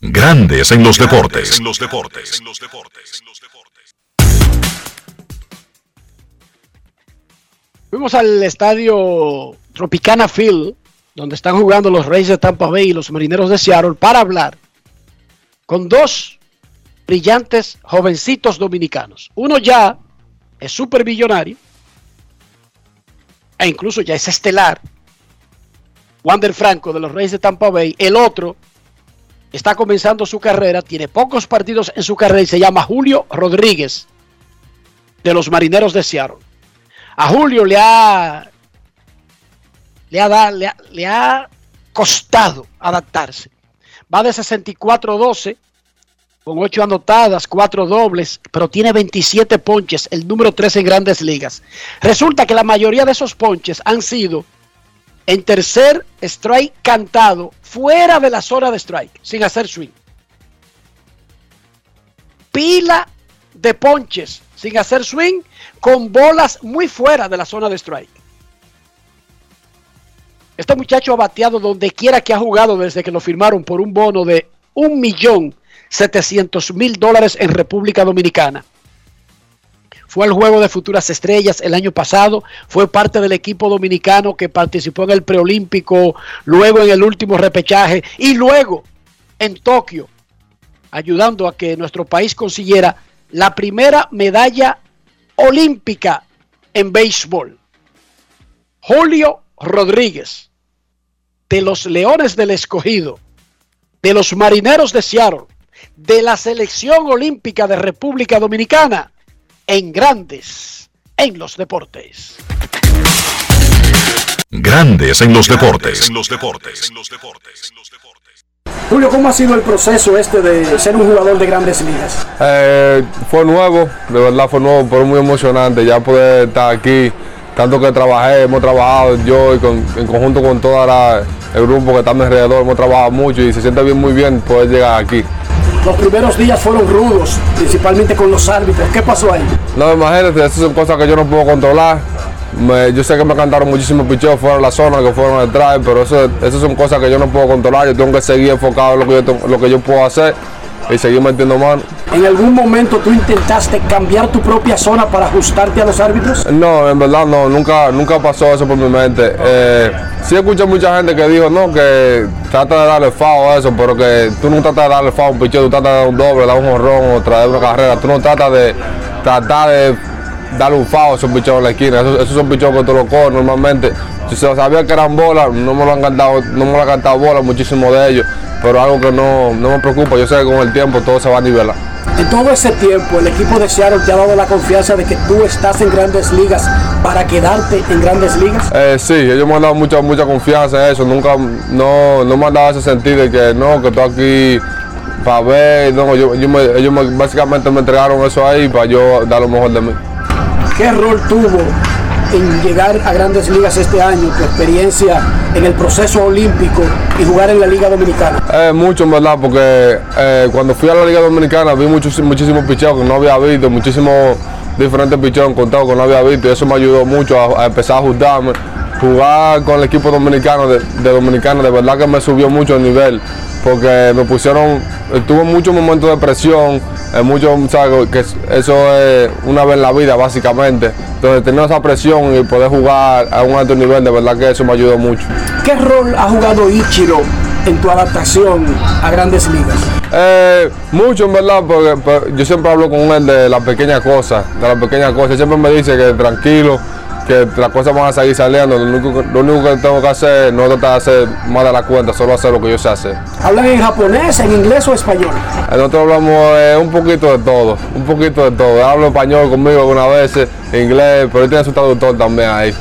Speaker 3: Grandes en los deportes.
Speaker 4: Fuimos al estadio Tropicana Field, donde están jugando los Reyes de Tampa Bay y los Marineros de Seattle, para hablar con dos brillantes jovencitos dominicanos. Uno ya es súper millonario e incluso ya es estelar. Wander Franco de los Reyes de Tampa Bay. El otro está comenzando su carrera, tiene pocos partidos en su carrera y se llama Julio Rodríguez de los Marineros de Seattle. A Julio le ha le ha, le ha costado adaptarse. Va de 64-12 con 8 anotadas, 4 dobles, pero tiene 27 ponches, el número 3 en grandes ligas. Resulta que la mayoría de esos ponches han sido en tercer strike cantado, fuera de la zona de strike, sin hacer swing. Pila de ponches sin hacer swing, con bolas muy fuera de la zona de strike. Este muchacho ha bateado donde quiera que ha jugado desde que lo firmaron por un bono de un millón setecientos mil dólares en República Dominicana. Fue al juego de futuras estrellas el año pasado, fue parte del equipo dominicano que participó en el preolímpico, luego en el último repechaje y luego en Tokio, ayudando a que nuestro país consiguiera la primera medalla olímpica en béisbol. Julio Rodríguez, de los Leones del Escogido, de los Marineros de Seattle, de la Selección Olímpica de República Dominicana, en grandes en los deportes.
Speaker 3: Grandes en los deportes.
Speaker 16: Julio, ¿cómo ha sido el proceso este de ser un jugador de grandes ligas?
Speaker 17: Eh, fue nuevo, de verdad fue nuevo, pero muy emocionante ya poder estar aquí, tanto que trabajé, hemos trabajado yo y con- en conjunto con todo el grupo que está a mi alrededor, hemos trabajado mucho y se siente bien, muy bien poder llegar aquí.
Speaker 16: Los primeros días fueron rudos, principalmente con los árbitros. ¿Qué pasó ahí?
Speaker 17: No, imagínate, esas son cosas que yo no puedo controlar. Yo sé que me cantaron muchísimos picheos fuera de la zona, que fueron drive, pero eso, esas son cosas que yo no puedo controlar. Yo tengo que seguir enfocado en lo que yo puedo hacer y seguir metiendo mano.
Speaker 16: ¿En algún momento tú intentaste cambiar tu propia zona para ajustarte a los árbitros?
Speaker 17: No, en verdad no, nunca, nunca pasó eso por mi mente. Eh, sí escuché mucha gente que dijo, no, que trata de darle FAO a eso, pero que tú no tratas de darle FAO a un picheo, tú tratas de dar un doble, dar un jorrón o traer una carrera. Tú no tratas de tratar de darle un FAO a esos picheos en la esquina. Esos, esos son picheos que tú lo coges normalmente. Si se sabía que eran bolas, no me lo han cantado, no me lo han cantado bolas, muchísimos de ellos, pero algo que no, no me preocupa. Yo sé que con el tiempo todo se va a nivelar.
Speaker 16: En todo ese tiempo, el equipo de Seattle te ha dado la confianza de que tú estás en grandes ligas para quedarte en grandes ligas.
Speaker 17: Eh, sí, ellos me han dado mucha, mucha confianza en eso. Nunca, no, no me han dado ese sentido de que no, que estoy aquí para ver. No, yo, yo me- ellos me- básicamente me entregaron eso ahí para yo dar lo mejor de mí.
Speaker 16: ¿Qué rol tuvo en llegar a grandes ligas este año, tu experiencia en el proceso olímpico y jugar en la Liga Dominicana?
Speaker 17: Eh, mucho en verdad, porque eh, cuando fui a la Liga Dominicana vi muchos, muchísimos picheos que no había visto, muchísimos diferentes picheos encontrados que no había visto y eso me ayudó mucho a, a empezar a ajustarme. Jugar con el equipo dominicano de, de Dominicana de verdad que me subió mucho el nivel porque me pusieron, tuve muchos momentos de presión, eh, mucho, ¿sabes? que eso es una vez en la vida básicamente. Entonces tener esa presión y poder jugar a un alto nivel, de verdad que eso me ayudó mucho.
Speaker 16: ¿Qué rol ha jugado Ichiro en tu adaptación a grandes ligas?
Speaker 17: Eh, mucho en verdad, porque, porque yo siempre hablo con él de las pequeñas cosas, de las pequeñas cosas. Siempre me dice que tranquilo, que las cosas van a seguir saliendo. Lo único, que- lo único que tengo que hacer no es tratar de hacer más de la cuenta, solo hacer lo que yo sé hacer.
Speaker 16: ¿Hablan en japonés, en inglés o español?
Speaker 17: Eh, Nosotros hablamos eh, un poquito de todo, un poquito de todo. Él Habla español conmigo algunas veces, inglés, pero él tiene su traductor también ahí.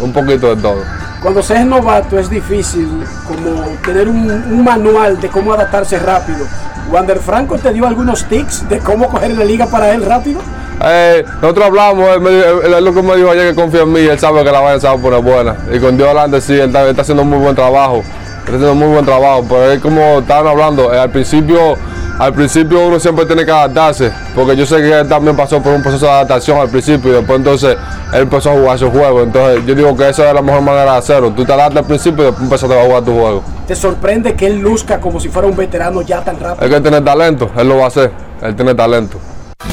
Speaker 17: Un poquito de todo.
Speaker 16: Cuando se es novato es difícil como tener un, un manual de cómo adaptarse rápido. Wander Franco te dio algunos tips de cómo coger la liga para él rápido.
Speaker 17: Eh, nosotros hablamos, él, me dijo- él- él lo que me dijo ayer que confía en mí, él sabe que la vaina se va a poner buena. Y con Dios adelante sí, él está, él está haciendo muy buen trabajo. Está haciendo muy buen trabajo, pero es como estaban hablando, eh, al principio, al principio uno siempre tiene que adaptarse, porque yo sé que él también pasó por un proceso de adaptación al principio y después entonces él empezó a jugar su juego. Entonces yo digo que esa es la mejor manera de hacerlo. Tú te adaptas al principio y después empiezas a jugar tu juego.
Speaker 16: Te sorprende que él luzca como si fuera un veterano ya tan rápido.
Speaker 17: Él que tiene talento, él lo va a hacer, él tiene talento.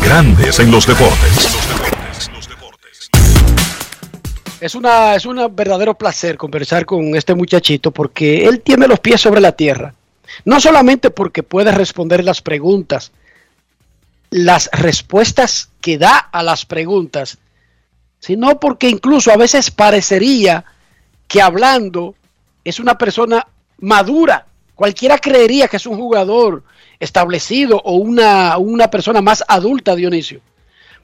Speaker 3: Grandes en los deportes.
Speaker 4: Es una, es un verdadero placer conversar con este muchachito porque él tiene los pies sobre la tierra. No solamente porque puede responder las preguntas, las respuestas que da a las preguntas, sino porque incluso a veces parecería que hablando es una persona madura. Cualquiera creería que es un jugador establecido o una, una persona más adulta, Dionisio.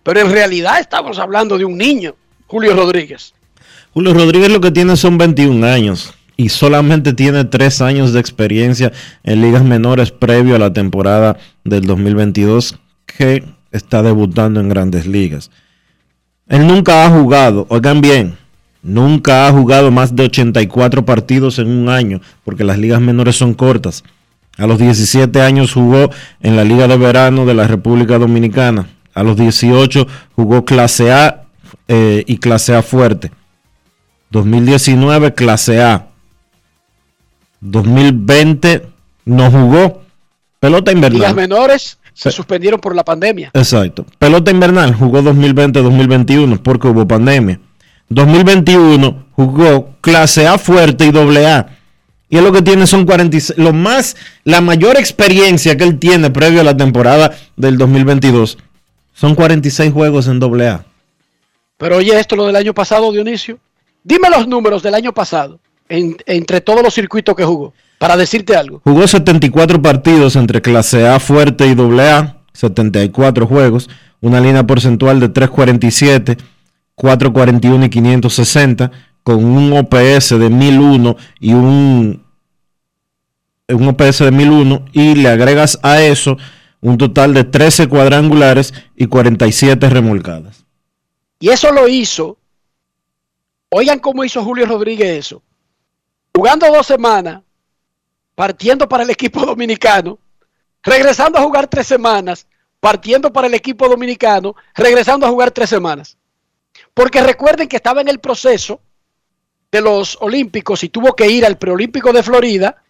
Speaker 4: Pero en realidad estamos hablando de un niño, Julio Rodríguez.
Speaker 1: Julio Rodríguez lo que tiene son 21 años y solamente tiene 3 años de experiencia en ligas menores previo a la temporada del 2022 que está debutando en grandes ligas. Él nunca ha jugado, oigan bien, nunca ha jugado más de 84 partidos en un año porque las ligas menores son cortas. A los 17 años jugó en la Liga de Verano de la República Dominicana. A los 18 jugó clase A eh, y clase A fuerte. 2019 clase A. 2020 no jugó. Pelota
Speaker 4: Ligas
Speaker 1: invernal.
Speaker 4: menores se suspendieron por la pandemia.
Speaker 1: Exacto. Pelota invernal jugó 2020-2021 porque hubo pandemia. 2021 jugó clase A fuerte y doble A. Y él lo que tiene son 46, lo más, la mayor experiencia que él tiene previo a la temporada del 2022 son 46 juegos en doble A.
Speaker 4: Pero oye esto lo del año pasado, Dionisio. Dime los números del año pasado en- entre todos los circuitos que jugó, para decirte algo.
Speaker 1: Jugó 74 partidos entre clase A fuerte y doble A, 74 juegos, una línea porcentual de 347, 441 y 560, con un OPS de 1001 y un, un OPS de 1001 y le agregas a eso un total de 13 cuadrangulares y 47 remolcadas.
Speaker 4: Y eso lo hizo Oigan cómo hizo Julio Rodríguez eso. Jugando dos semanas, partiendo para el equipo dominicano, regresando a jugar tres semanas, partiendo para el equipo dominicano, regresando a jugar tres semanas. Porque recuerden que estaba en el proceso de los Olímpicos y tuvo que ir al preolímpico de Florida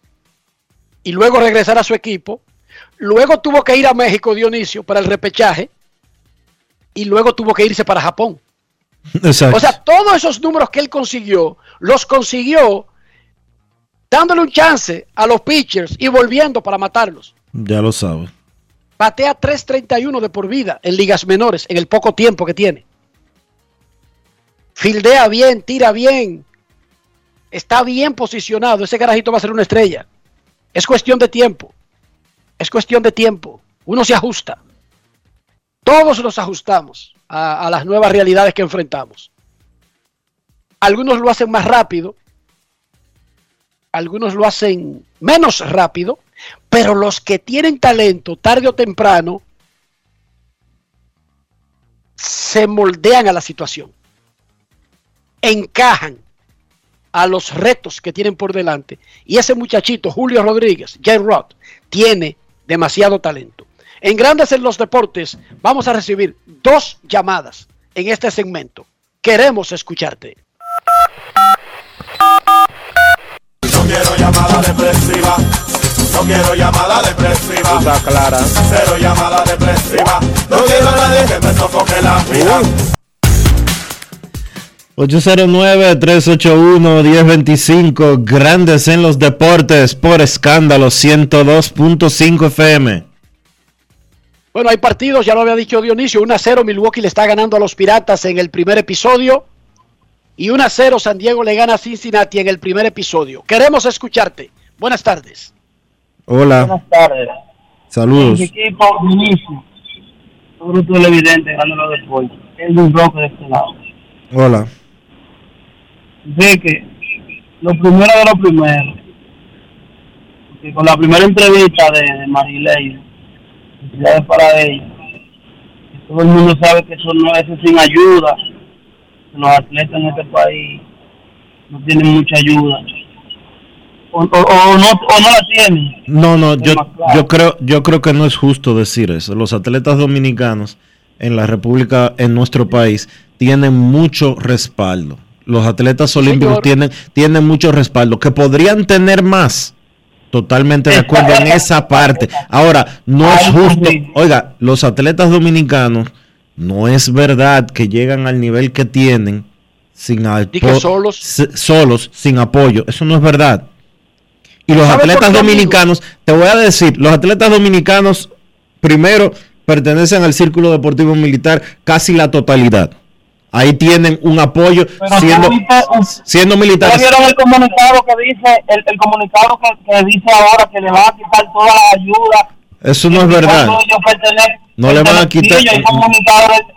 Speaker 4: y luego regresar a su equipo. Luego tuvo que ir a México, Dionisio, para el repechaje. Y luego tuvo que irse para Japón.
Speaker 1: Exacto.
Speaker 4: O sea, todos esos números que él consiguió, los consiguió dándole un chance a los pitchers y volviendo para matarlos.
Speaker 1: Ya lo sabe.
Speaker 4: Batea 3.31 de por vida en ligas menores en el poco tiempo que tiene. Fildea bien, tira bien. Está bien posicionado. Ese garajito va a ser una estrella. Es cuestión de tiempo. Es cuestión de tiempo. Uno se ajusta. Todos nos ajustamos a, a las nuevas realidades que enfrentamos. Algunos lo hacen más rápido. Algunos lo hacen menos rápido. Pero los que tienen talento, tarde o temprano, se moldean a la situación. Encajan a los retos que tienen por delante. Y ese muchachito, Julio Rodríguez, J. Roth, tiene demasiado talento. En Grandes en los Deportes vamos a recibir dos llamadas en este segmento. Queremos escucharte.
Speaker 18: No quiero llamada depresiva. No quiero llamada depresiva.
Speaker 10: Está clara.
Speaker 18: Cero llamada depresiva. No quiero a nadie que me sofoque la vida.
Speaker 1: 809-381-1025, Grandes en los Deportes, por escándalo 102.5 FM.
Speaker 4: Bueno, hay partidos, ya lo había dicho Dionisio, 1 a 0 Milwaukee le está ganando a los Piratas en el primer episodio y 1 a 0 San Diego le gana a Cincinnati en el primer episodio. Queremos escucharte. Buenas tardes.
Speaker 1: Hola,
Speaker 19: Buenas tardes.
Speaker 1: saludos.
Speaker 19: Mi equipo, Vinicio. Sobre todo el evidente, ganando los deportes. Es un bloque de este lado.
Speaker 1: Hola.
Speaker 19: Ve que lo primero de lo primero, que con la primera entrevista de, de Marilei, felicidades para ella, todo el mundo sabe que eso no es sin ayuda, los atletas en este país no tienen mucha ayuda. O, o, o no, o no la tienen.
Speaker 1: No, no, yo, yo creo, yo creo que no es justo decir eso. Los atletas dominicanos en la República, en nuestro país, tienen mucho respaldo. Los atletas olímpicos tienen, tienen mucho respaldo, que podrían tener más. Totalmente de acuerdo en esa parte. Ahora, no es justo. Oiga, los atletas dominicanos, no es verdad que llegan al nivel que tienen sin apoyo.
Speaker 4: solos.
Speaker 1: solos, sin apoyo. Eso no es verdad. Y los
Speaker 4: ¿Sabe por
Speaker 1: atletas
Speaker 4: amigo?
Speaker 1: dominicanos, te voy a decir, los atletas dominicanos, primero, pertenecen al Círculo Deportivo Militar casi la totalidad. Ahí tienen un apoyo
Speaker 19: Pero
Speaker 1: siendo, siendo
Speaker 19: ¿Ustedes
Speaker 1: militares.
Speaker 19: vieron el comunicado que dice, el, el comunicado que, que dice ahora que le van a quitar todas las ayudas?
Speaker 1: Eso no es verdad. No le van a quitar-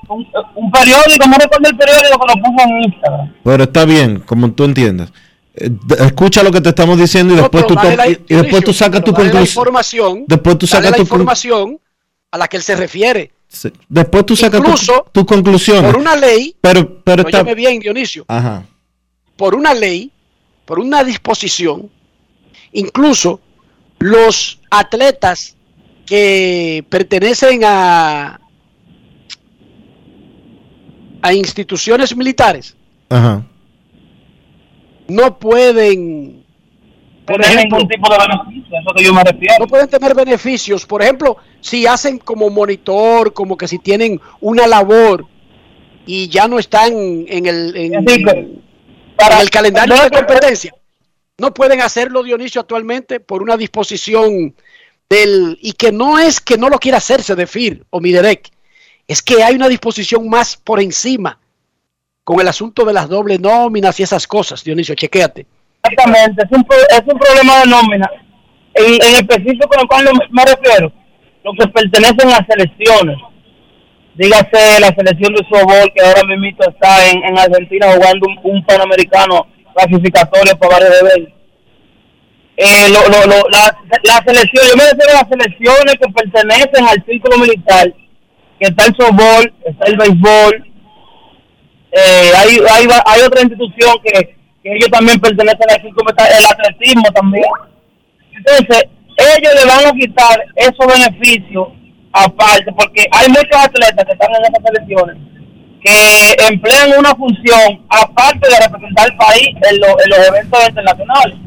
Speaker 19: un, un periódico, no recuerdo el periódico que lo puso en Instagram.
Speaker 1: Pero está bien, como tú entiendas. Eh, Escucha lo que te estamos diciendo y
Speaker 4: No,
Speaker 1: después tú
Speaker 4: la-
Speaker 1: y, y después tú sacas tu conclusión.
Speaker 4: información.
Speaker 1: Después tú sacas
Speaker 4: la
Speaker 1: tu
Speaker 4: información a la que él se refiere.
Speaker 1: Después tú sacas tu,
Speaker 4: Incluso,
Speaker 1: tu conclusión.
Speaker 4: Por una ley,
Speaker 1: Pero, pero está.
Speaker 4: bien, Dionisio,
Speaker 1: Ajá.
Speaker 4: por una ley, por una disposición, incluso los atletas que pertenecen a, a instituciones militares
Speaker 1: Ajá.
Speaker 4: no pueden, por
Speaker 19: No hay
Speaker 4: ejemplo,
Speaker 19: ningún tipo de beneficio, eso que yo me refiero.
Speaker 4: no pueden tener beneficios. Por ejemplo, si hacen como monitor, como que si tienen una labor y ya no están en el, en, en el calendario de competencia, no pueden hacerlo Dionisio actualmente por una disposición del y que no es que no lo quiera hacerse de FIR o Miderec, es que hay una disposición más por encima con el asunto de las dobles nóminas y esas cosas, Dionisio, chequéate.
Speaker 19: Exactamente, es un, es un problema de nómina. En, en específico con el cual me, refiero, lo que pertenecen a selecciones. Dígase la selección de softball que ahora mismo está en, en Argentina jugando un, panamericano clasificatorio para varios eventos. Eh, lo, lo, lo- la, la selección, yo me refiero a las selecciones que pertenecen al círculo militar, que está el softball, está el béisbol, Eh, hay, hay, hay otra institución que, que ellos también pertenecen como está el atletismo también. Entonces, ellos le van a quitar esos beneficios aparte, porque hay muchos atletas que están en esas selecciones que emplean una función aparte de representar al país en, lo- en los eventos internacionales.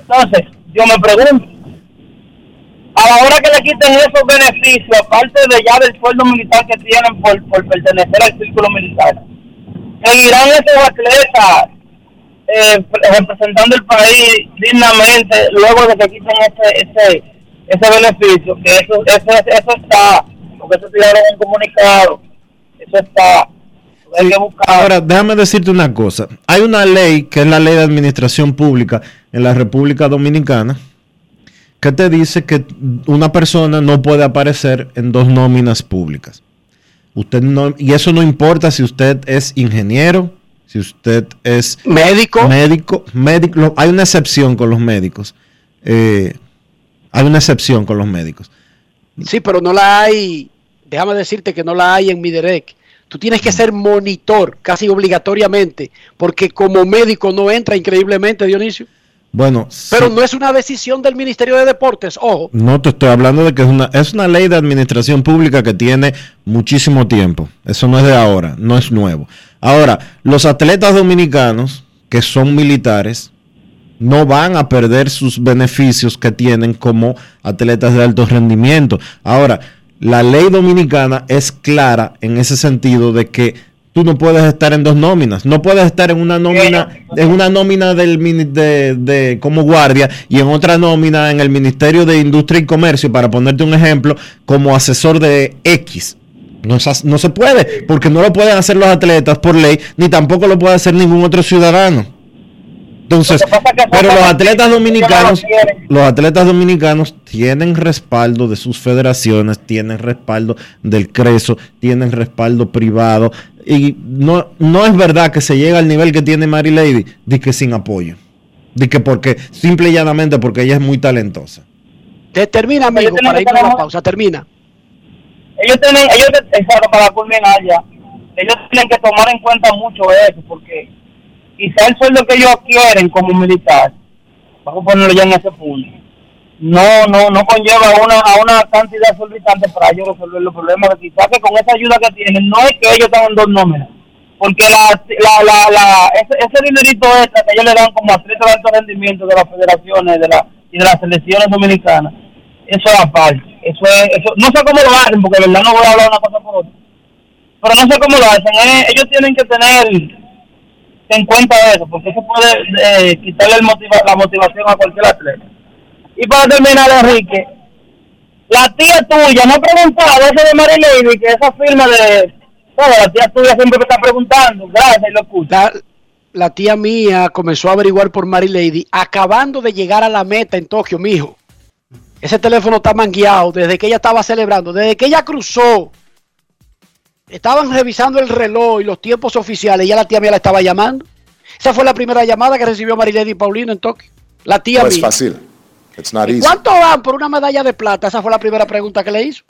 Speaker 19: Entonces, yo me pregunto, a la hora que le quiten esos beneficios, aparte de ya del sueldo militar que tienen por, por pertenecer al círculo militar, seguirán esos atletas eh, representando el país dignamente luego de que quiten ese ese ese beneficio, que eso eso, eso está, porque eso tiraron un comunicado, eso está, buscar.
Speaker 1: Ahora, déjame decirte una cosa. Hay una ley que es la ley de administración pública en la República Dominicana que te dice que una persona no puede aparecer en dos nóminas públicas. Usted no, y eso no importa si usted es ingeniero, si usted es
Speaker 4: médico,
Speaker 1: médico, médico. lo- Hay una excepción con los médicos. Eh, hay una excepción con los médicos.
Speaker 4: Sí, pero no la hay, déjame decirte que no la hay en Miderec. Tú tienes que ser monitor casi obligatoriamente, porque como médico no entra increíblemente, Dionisio.
Speaker 1: Bueno,
Speaker 4: Pero
Speaker 1: sí.
Speaker 4: no es una decisión del Ministerio de Deportes, ojo.
Speaker 1: No te estoy hablando de que es una, es una ley de administración pública que tiene muchísimo tiempo. Eso no es de ahora, no es nuevo. Ahora, los atletas dominicanos que son militares no van a perder sus beneficios que tienen como atletas de alto rendimiento. Ahora, la ley dominicana es clara en ese sentido de que tú no puedes estar en dos nóminas. No puedes estar en una nómina, en una nómina del de, de- como guardia y en otra nómina en el Ministerio de Industria y Comercio, para ponerte un ejemplo, como asesor de X. No, es no se puede, porque no lo pueden hacer los atletas por ley, ni tampoco lo puede hacer ningún otro ciudadano. Entonces, pero los atletas dominicanos, los atletas dominicanos tienen respaldo de sus federaciones, tienen respaldo del Creso, tienen respaldo privado y no, no es verdad que se llega al nivel que tiene Mary Lady, de que sin apoyo, de que porque simple y llanamente porque ella es muy talentosa.
Speaker 4: Te termina, amigo, para irnos a la pausa, termina.
Speaker 19: Ellos tienen, ellos, exacto, para culminar ya, ellos tienen que tomar en cuenta mucho eso, porque quizá el sueldo que ellos quieren como militar, vamos a ponerlo ya en ese punto, no, no, no conlleva una, a una cantidad exorbitante para ellos resolver los problemas, que quizá que con esa ayuda que tienen, no es que ellos tengan dos nóminas, porque la, la, la, la, ese, ese dinerito extra que ellos le dan como atletas de alto rendimiento de las federaciones de la, y de las selecciones dominicanas, eso es aparte. Eso es, eso, no sé cómo lo hacen, porque de verdad no voy a hablar una cosa por otra. Pero no sé cómo lo hacen. eh, ellos tienen que tener en cuenta eso, porque eso puede eh, quitarle el motiva- la motivación a cualquier atleta. Y para terminar, Enrique, la tía tuya, no preguntaba eso de Mary Lady, que esa firma de... Bueno, la tía tuya siempre me está preguntando, gracias, lo escucha.
Speaker 4: La, la tía mía comenzó a averiguar por Mary Lady acabando de llegar a la meta en Tokio, mijo. Ese teléfono está mangueado desde que ella estaba celebrando, desde que ella cruzó. Estaban revisando el reloj y los tiempos oficiales ya la tía mía la estaba llamando. Esa fue la primera llamada que recibió Mary Lady Paulino en Tokio. La tía
Speaker 5: No es
Speaker 4: mía.
Speaker 5: fácil. It's not
Speaker 4: ¿Y
Speaker 5: easy.
Speaker 4: cuánto van por una medalla de plata? Esa fue la primera pregunta que le hizo.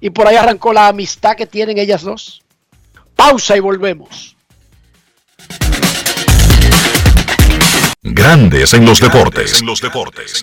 Speaker 4: Y por ahí arrancó la amistad que tienen ellas dos. Pausa y volvemos.
Speaker 3: Grandes en los deportes. En los deportes.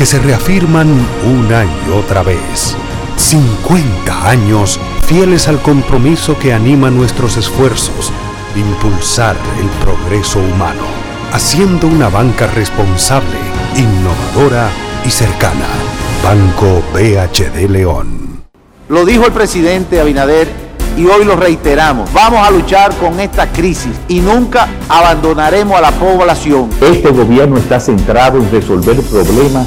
Speaker 20: que se reafirman una y otra vez. 50 años fieles al compromiso que anima nuestros esfuerzos, impulsar el progreso humano, haciendo una banca responsable, innovadora y cercana. Banco BHD León.
Speaker 21: Lo dijo el presidente Abinader y hoy lo reiteramos. Vamos a luchar con esta crisis y nunca abandonaremos a la población.
Speaker 22: Este gobierno está centrado en resolver problemas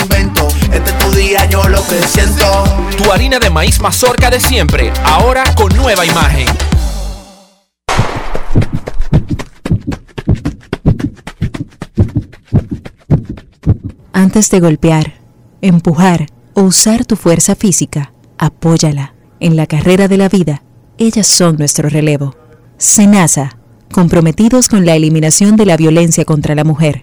Speaker 12: invento. Este es tu día, yo lo que siento.
Speaker 13: Tu harina de maíz mazorca de siempre, ahora con nueva imagen.
Speaker 23: Antes de golpear, empujar o usar tu fuerza física, apóyala. En la carrera de la vida, ellas son nuestro relevo. Senasa, comprometidos con la eliminación de la violencia contra la mujer.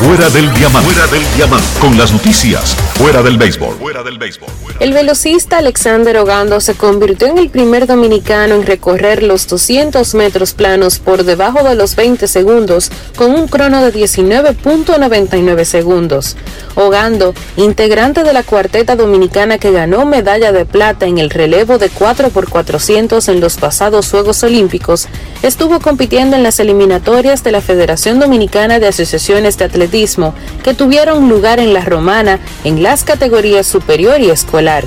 Speaker 3: Fuera del diamante. Fuera del diamante. Con las noticias. Fuera del béisbol. Fuera del béisbol.
Speaker 24: El velocista Alexander Ogando se convirtió en el primer dominicano en recorrer los 200 metros planos por debajo de los 20 segundos con un crono de 19.99 segundos. Ogando, integrante de la cuarteta dominicana que ganó medalla de plata en el relevo de 4x400 en los pasados Juegos Olímpicos, estuvo compitiendo en las eliminatorias de la Federación Dominicana de Asociaciones de Atletismo que tuvieron lugar en la Romana en las categorías superior y escolar.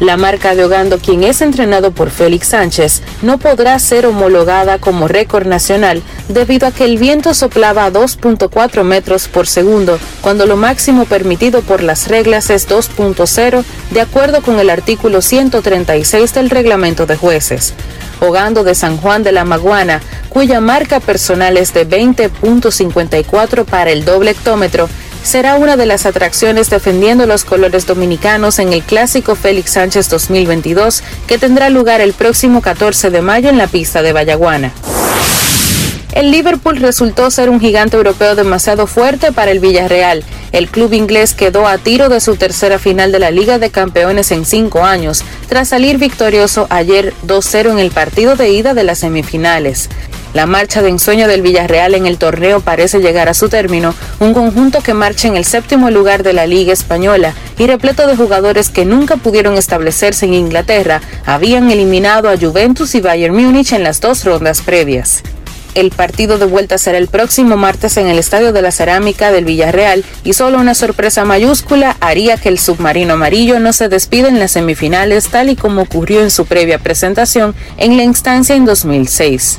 Speaker 24: La marca de Ogando, quien es entrenado por Félix Sánchez, no podrá ser homologada como récord nacional debido a que el viento soplaba a 2.4 metros por segundo, cuando lo máximo permitido por las reglas es 2.0, de acuerdo con el artículo 136 del reglamento de jueces. Ogando de San Juan de la Maguana, cuya marca personal es de 20.54 para el doble hectómetro, será una de las atracciones defendiendo los colores dominicanos en el Clásico Félix Sánchez 2022 que tendrá lugar el próximo 14 de mayo en la pista de Vallaguana. El Liverpool resultó ser un gigante europeo demasiado fuerte para el Villarreal. El club inglés quedó a tiro de su tercera final de la Liga de Campeones en cinco años, tras salir victorioso ayer 2-0 en el partido de ida de las semifinales. La marcha de ensueño del Villarreal en el torneo parece llegar a su término, un conjunto que marcha en el séptimo lugar de la Liga Española y repleto de jugadores que nunca pudieron establecerse en Inglaterra, habían eliminado a Juventus y Bayern Múnich en las dos rondas previas. El partido de vuelta será el próximo martes en el Estadio de la Cerámica del Villarreal y solo una sorpresa mayúscula haría que el submarino amarillo no se despida en las semifinales tal y como ocurrió en su previa presentación en la instancia en 2006.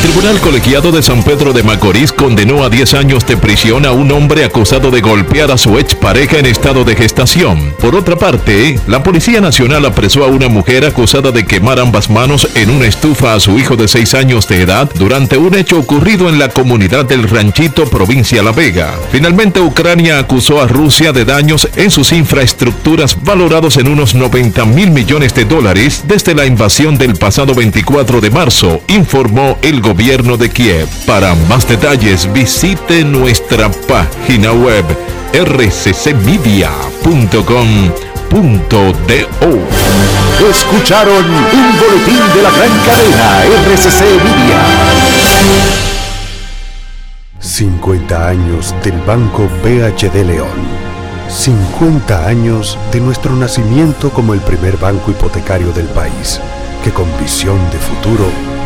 Speaker 25: Tribunal Colegiado de San Pedro de Macorís condenó a 10 años de prisión a un hombre acusado de golpear a su expareja en estado de gestación. Por otra parte, la Policía Nacional apresó a una mujer acusada de quemar ambas manos en una estufa a su hijo de 6 años de edad durante un hecho ocurrido en la comunidad del Ranchito, provincia La Vega. Finalmente, Ucrania acusó a Rusia de daños en sus infraestructuras valorados en unos 90 mil millones de dólares desde la invasión del pasado 24 de marzo, informó el gobierno de Kiev. Para más detalles visite nuestra página web rccmedia.com.do.
Speaker 20: Escucharon un boletín de la gran cadena RCC Media. 50 años del Banco BHD León. 50 años de nuestro nacimiento como el primer banco hipotecario del país, que con visión de futuro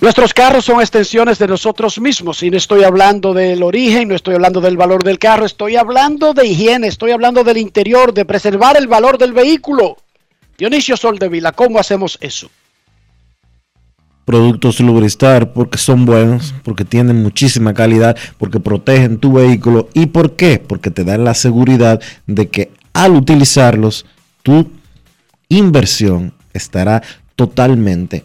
Speaker 4: Nuestros carros son extensiones de nosotros mismos y no estoy hablando del origen, no estoy hablando del valor del carro, estoy hablando de higiene, estoy hablando del interior, de preservar el valor del vehículo. Dionisio Soldevila, ¿cómo hacemos eso?
Speaker 1: Productos Lubristar porque son buenos, porque tienen muchísima calidad, porque protegen tu vehículo y por qué? Porque te dan la seguridad de que al utilizarlos tu inversión estará totalmente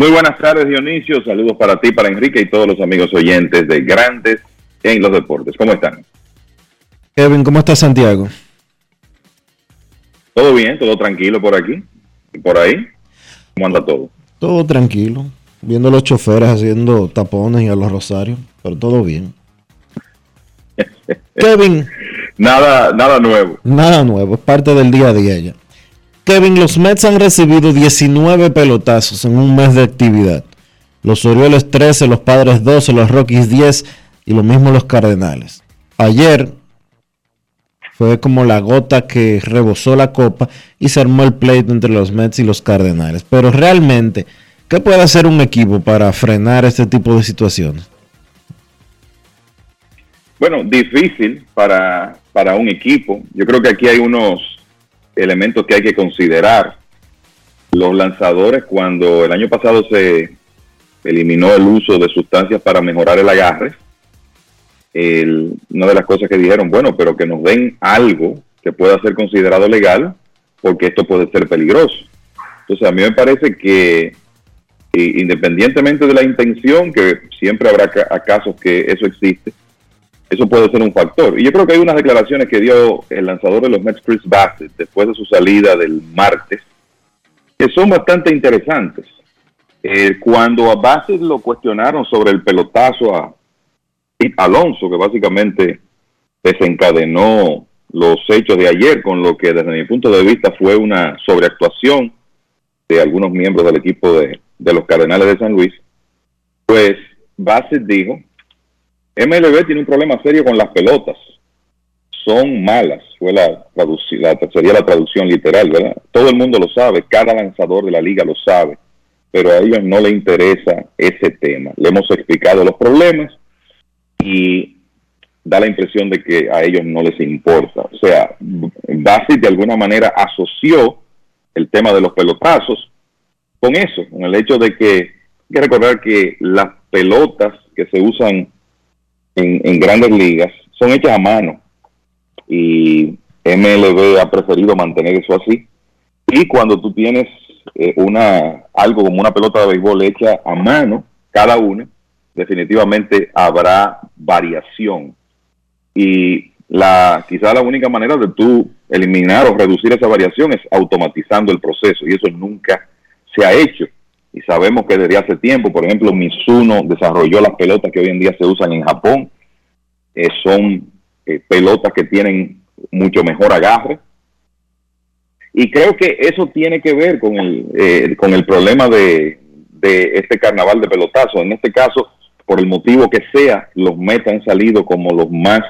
Speaker 26: Muy buenas tardes, Dionisio. Saludos para ti, para Enrique y todos los amigos oyentes de Grandes en los Deportes. ¿Cómo están?
Speaker 1: Kevin, ¿cómo está Santiago?
Speaker 26: Todo bien, todo tranquilo por aquí y por ahí. ¿Cómo anda todo?
Speaker 1: Todo tranquilo. Viendo los choferes haciendo tapones y a los rosarios, pero todo bien. Kevin.
Speaker 26: Nada, nada nuevo.
Speaker 1: Nada nuevo, es parte del día a día ya. Kevin, los Mets han recibido 19 pelotazos en un mes de actividad. Los Orioles 13, los Padres 12, los Rockies 10 y lo mismo los Cardenales. Ayer fue como la gota que rebosó la copa y se armó el pleito entre los Mets y los Cardenales. Pero realmente, ¿qué puede hacer un equipo para frenar este tipo de situaciones?
Speaker 26: Bueno, difícil para, para un equipo. Yo creo que aquí hay unos elementos que hay que considerar. Los lanzadores, cuando el año pasado se eliminó el uso de sustancias para mejorar el agarre, el- una de las cosas que dijeron, bueno, pero que nos den algo que pueda ser considerado legal, porque esto puede ser peligroso. Entonces a mí me parece que y independientemente de la intención, que siempre habrá ca- casos que eso existe, eso puede ser un factor. Y yo creo que hay unas declaraciones que dio el lanzador de los Mets, Chris Bassett, después de su salida del martes, que son bastante interesantes. Eh, cuando a Bassett lo cuestionaron sobre el pelotazo a Alonso, que básicamente desencadenó los hechos de ayer, con lo que desde mi punto de vista fue una sobreactuación de algunos miembros del equipo de, de los Cardenales de San Luis, pues Bassett dijo, MLB tiene un problema serio con las pelotas, son malas, fue la, la sería la traducción literal, ¿verdad? Todo el mundo lo sabe, cada lanzador de la liga lo sabe, pero a ellos no les interesa ese tema. Le hemos explicado los problemas y da la impresión de que a ellos no les importa. O sea, Bassett de alguna manera asoció el tema de los pelotazos con eso, con el hecho de que hay que recordar que las pelotas que se usan en, grandes ligas son hechas a mano y MLB ha preferido mantener eso así. Y cuando tú tienes eh, una algo como una pelota de béisbol hecha a mano, cada una, definitivamente habrá variación. Y la quizá la única manera de tú eliminar o reducir esa variación es automatizando el proceso y eso nunca se ha hecho. Y sabemos que desde hace tiempo, por ejemplo, Mizuno desarrolló las pelotas que hoy en día se usan en Japón. Eh, son eh, pelotas que tienen mucho mejor agarre. Y creo que eso tiene que ver con el, eh, con el problema de, de este carnaval de pelotazo. En este caso, por el motivo que sea, los Mets han salido como los más,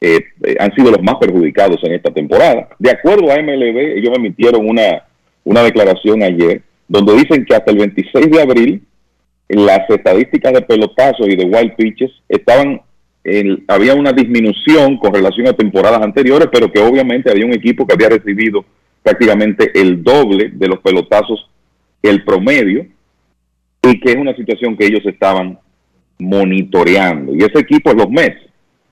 Speaker 26: eh, han sido los más perjudicados en esta temporada. De acuerdo a MLB, ellos emitieron una, una declaración ayer donde dicen que hasta el 26 de abril las estadísticas de pelotazos y de wild pitches estaban en- había una disminución con relación a temporadas anteriores, pero que obviamente había un equipo que había recibido prácticamente el doble de los pelotazos el promedio y que es una situación que ellos estaban monitoreando. Y ese equipo es los Mets.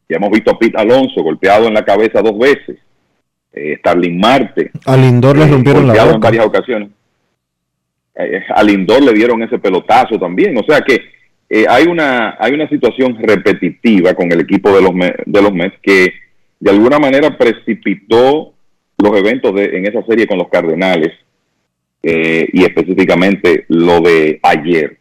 Speaker 26: Ya hemos visto a Pete Alonso golpeado en la cabeza dos veces. Eh, Starling Marte
Speaker 1: A Lindor le
Speaker 26: eh,
Speaker 1: rompieron la
Speaker 26: golpeado en
Speaker 1: boca.
Speaker 26: varias ocasiones. Eh, a le dieron ese pelotazo también. O sea que eh, hay una hay una situación repetitiva con el equipo de los de los Mets que de alguna manera precipitó los eventos de, en esa serie con los Cardenales eh, y específicamente lo de ayer.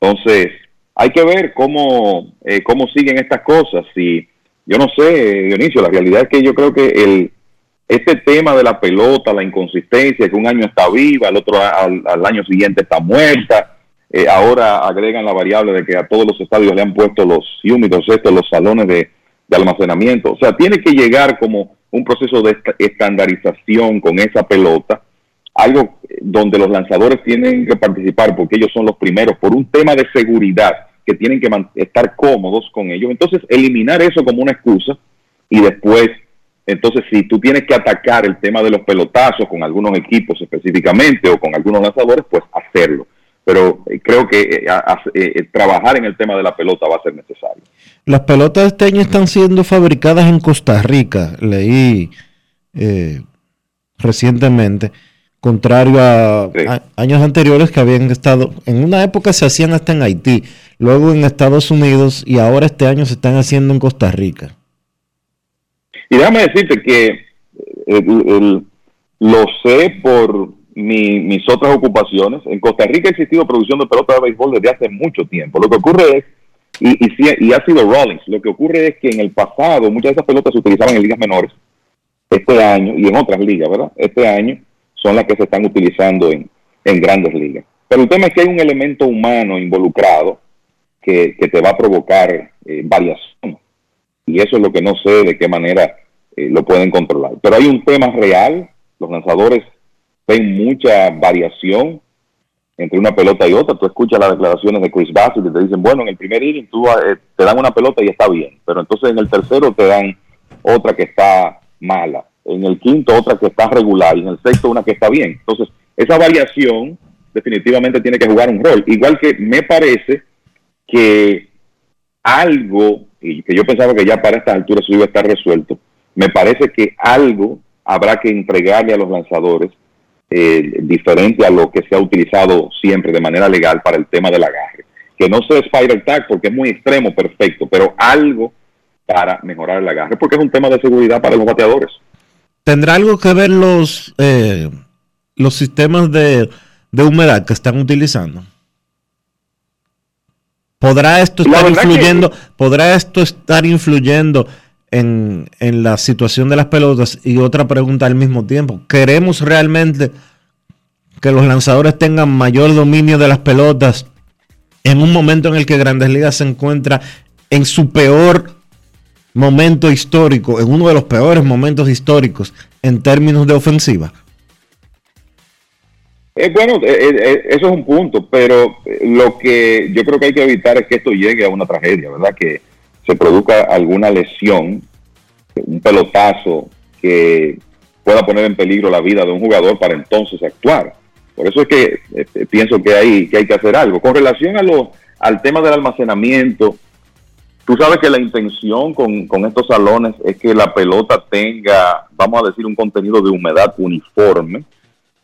Speaker 26: Entonces hay que ver cómo eh, cómo siguen estas cosas. Y yo no sé, Dionisio, la realidad es que yo creo que el este tema de la pelota, la inconsistencia, que un año está viva, el otro al, año siguiente está muerta, eh, ahora agregan la variable de que a todos los estadios le han puesto los húmidos estos, los salones de, de almacenamiento. O sea, tiene que llegar como un proceso de esta- estandarización con esa pelota, algo donde los lanzadores tienen que participar porque ellos son los primeros por un tema de seguridad que tienen que estar cómodos con ellos. Entonces, eliminar eso como una excusa y después, entonces, si tú tienes que atacar el tema de los pelotazos con algunos equipos específicamente o con algunos lanzadores, pues hacerlo. Pero eh, creo que eh, a- eh, trabajar en el tema de la pelota va a ser necesario.
Speaker 1: Las pelotas de este año están siendo fabricadas en Costa Rica, leí eh, recientemente, contrario a, a años anteriores que habían estado, en una época se hacían hasta en Haití, luego en Estados Unidos y ahora este año se están haciendo en Costa Rica.
Speaker 26: Y déjame decirte que eh, lo sé por mi- mis otras ocupaciones. En Costa Rica ha existido producción de pelota de béisbol desde hace mucho tiempo. Lo que ocurre es, y, y, y ha sido Rollins, lo que ocurre es que en el pasado muchas de esas pelotas se utilizaban en ligas menores. Este año, y en otras ligas, ¿verdad? Este año son las que se están utilizando en, en grandes ligas. Pero el tema es que hay un elemento humano involucrado que, que te va a provocar eh, variación y eso es lo que no sé de qué manera eh, lo pueden controlar. Pero hay un tema real, los lanzadores ven mucha variación entre una pelota y otra. Tú escuchas las declaraciones de Chris Bassett y te dicen, bueno, en el primer inning eh, te dan una pelota y está bien, pero entonces en el tercero te dan otra que está mala, en el quinto otra que está regular y en el sexto una que está bien. Entonces, esa variación definitivamente tiene que jugar un rol. Igual que me parece que algo, y que yo pensaba que ya para estas alturas eso iba a estar resuelto, me parece que algo habrá que entregarle a los lanzadores eh, diferente a lo que se ha utilizado siempre de manera legal para el tema del agarre. Que no sea spiral tag porque es muy extremo, perfecto, pero algo para mejorar el agarre, porque es un tema de seguridad para los bateadores.
Speaker 1: ¿Tendrá algo que ver los, eh, los sistemas de, de humedad que están utilizando? ¿Podrá esto estar influyendo, podrá esto estar influyendo en, en la situación de las pelotas? Y otra pregunta al mismo tiempo. ¿Queremos realmente que los lanzadores tengan mayor dominio de las pelotas en un momento en el que Grandes Ligas se encuentra en su peor momento histórico, en uno de los peores momentos históricos en términos de ofensiva?
Speaker 26: Eh, bueno, eh, eh, eso es un punto, pero eh, lo que yo creo que hay que evitar es que esto llegue a una tragedia, ¿verdad? Que se produzca alguna lesión, un pelotazo que pueda poner en peligro la vida de un jugador para entonces actuar. Por eso es que eh, pienso que hay, que hay que hacer algo. Con relación a lo, al tema del almacenamiento, tú sabes que la intención con, con estos salones es que la pelota tenga, vamos a decir, un contenido de humedad uniforme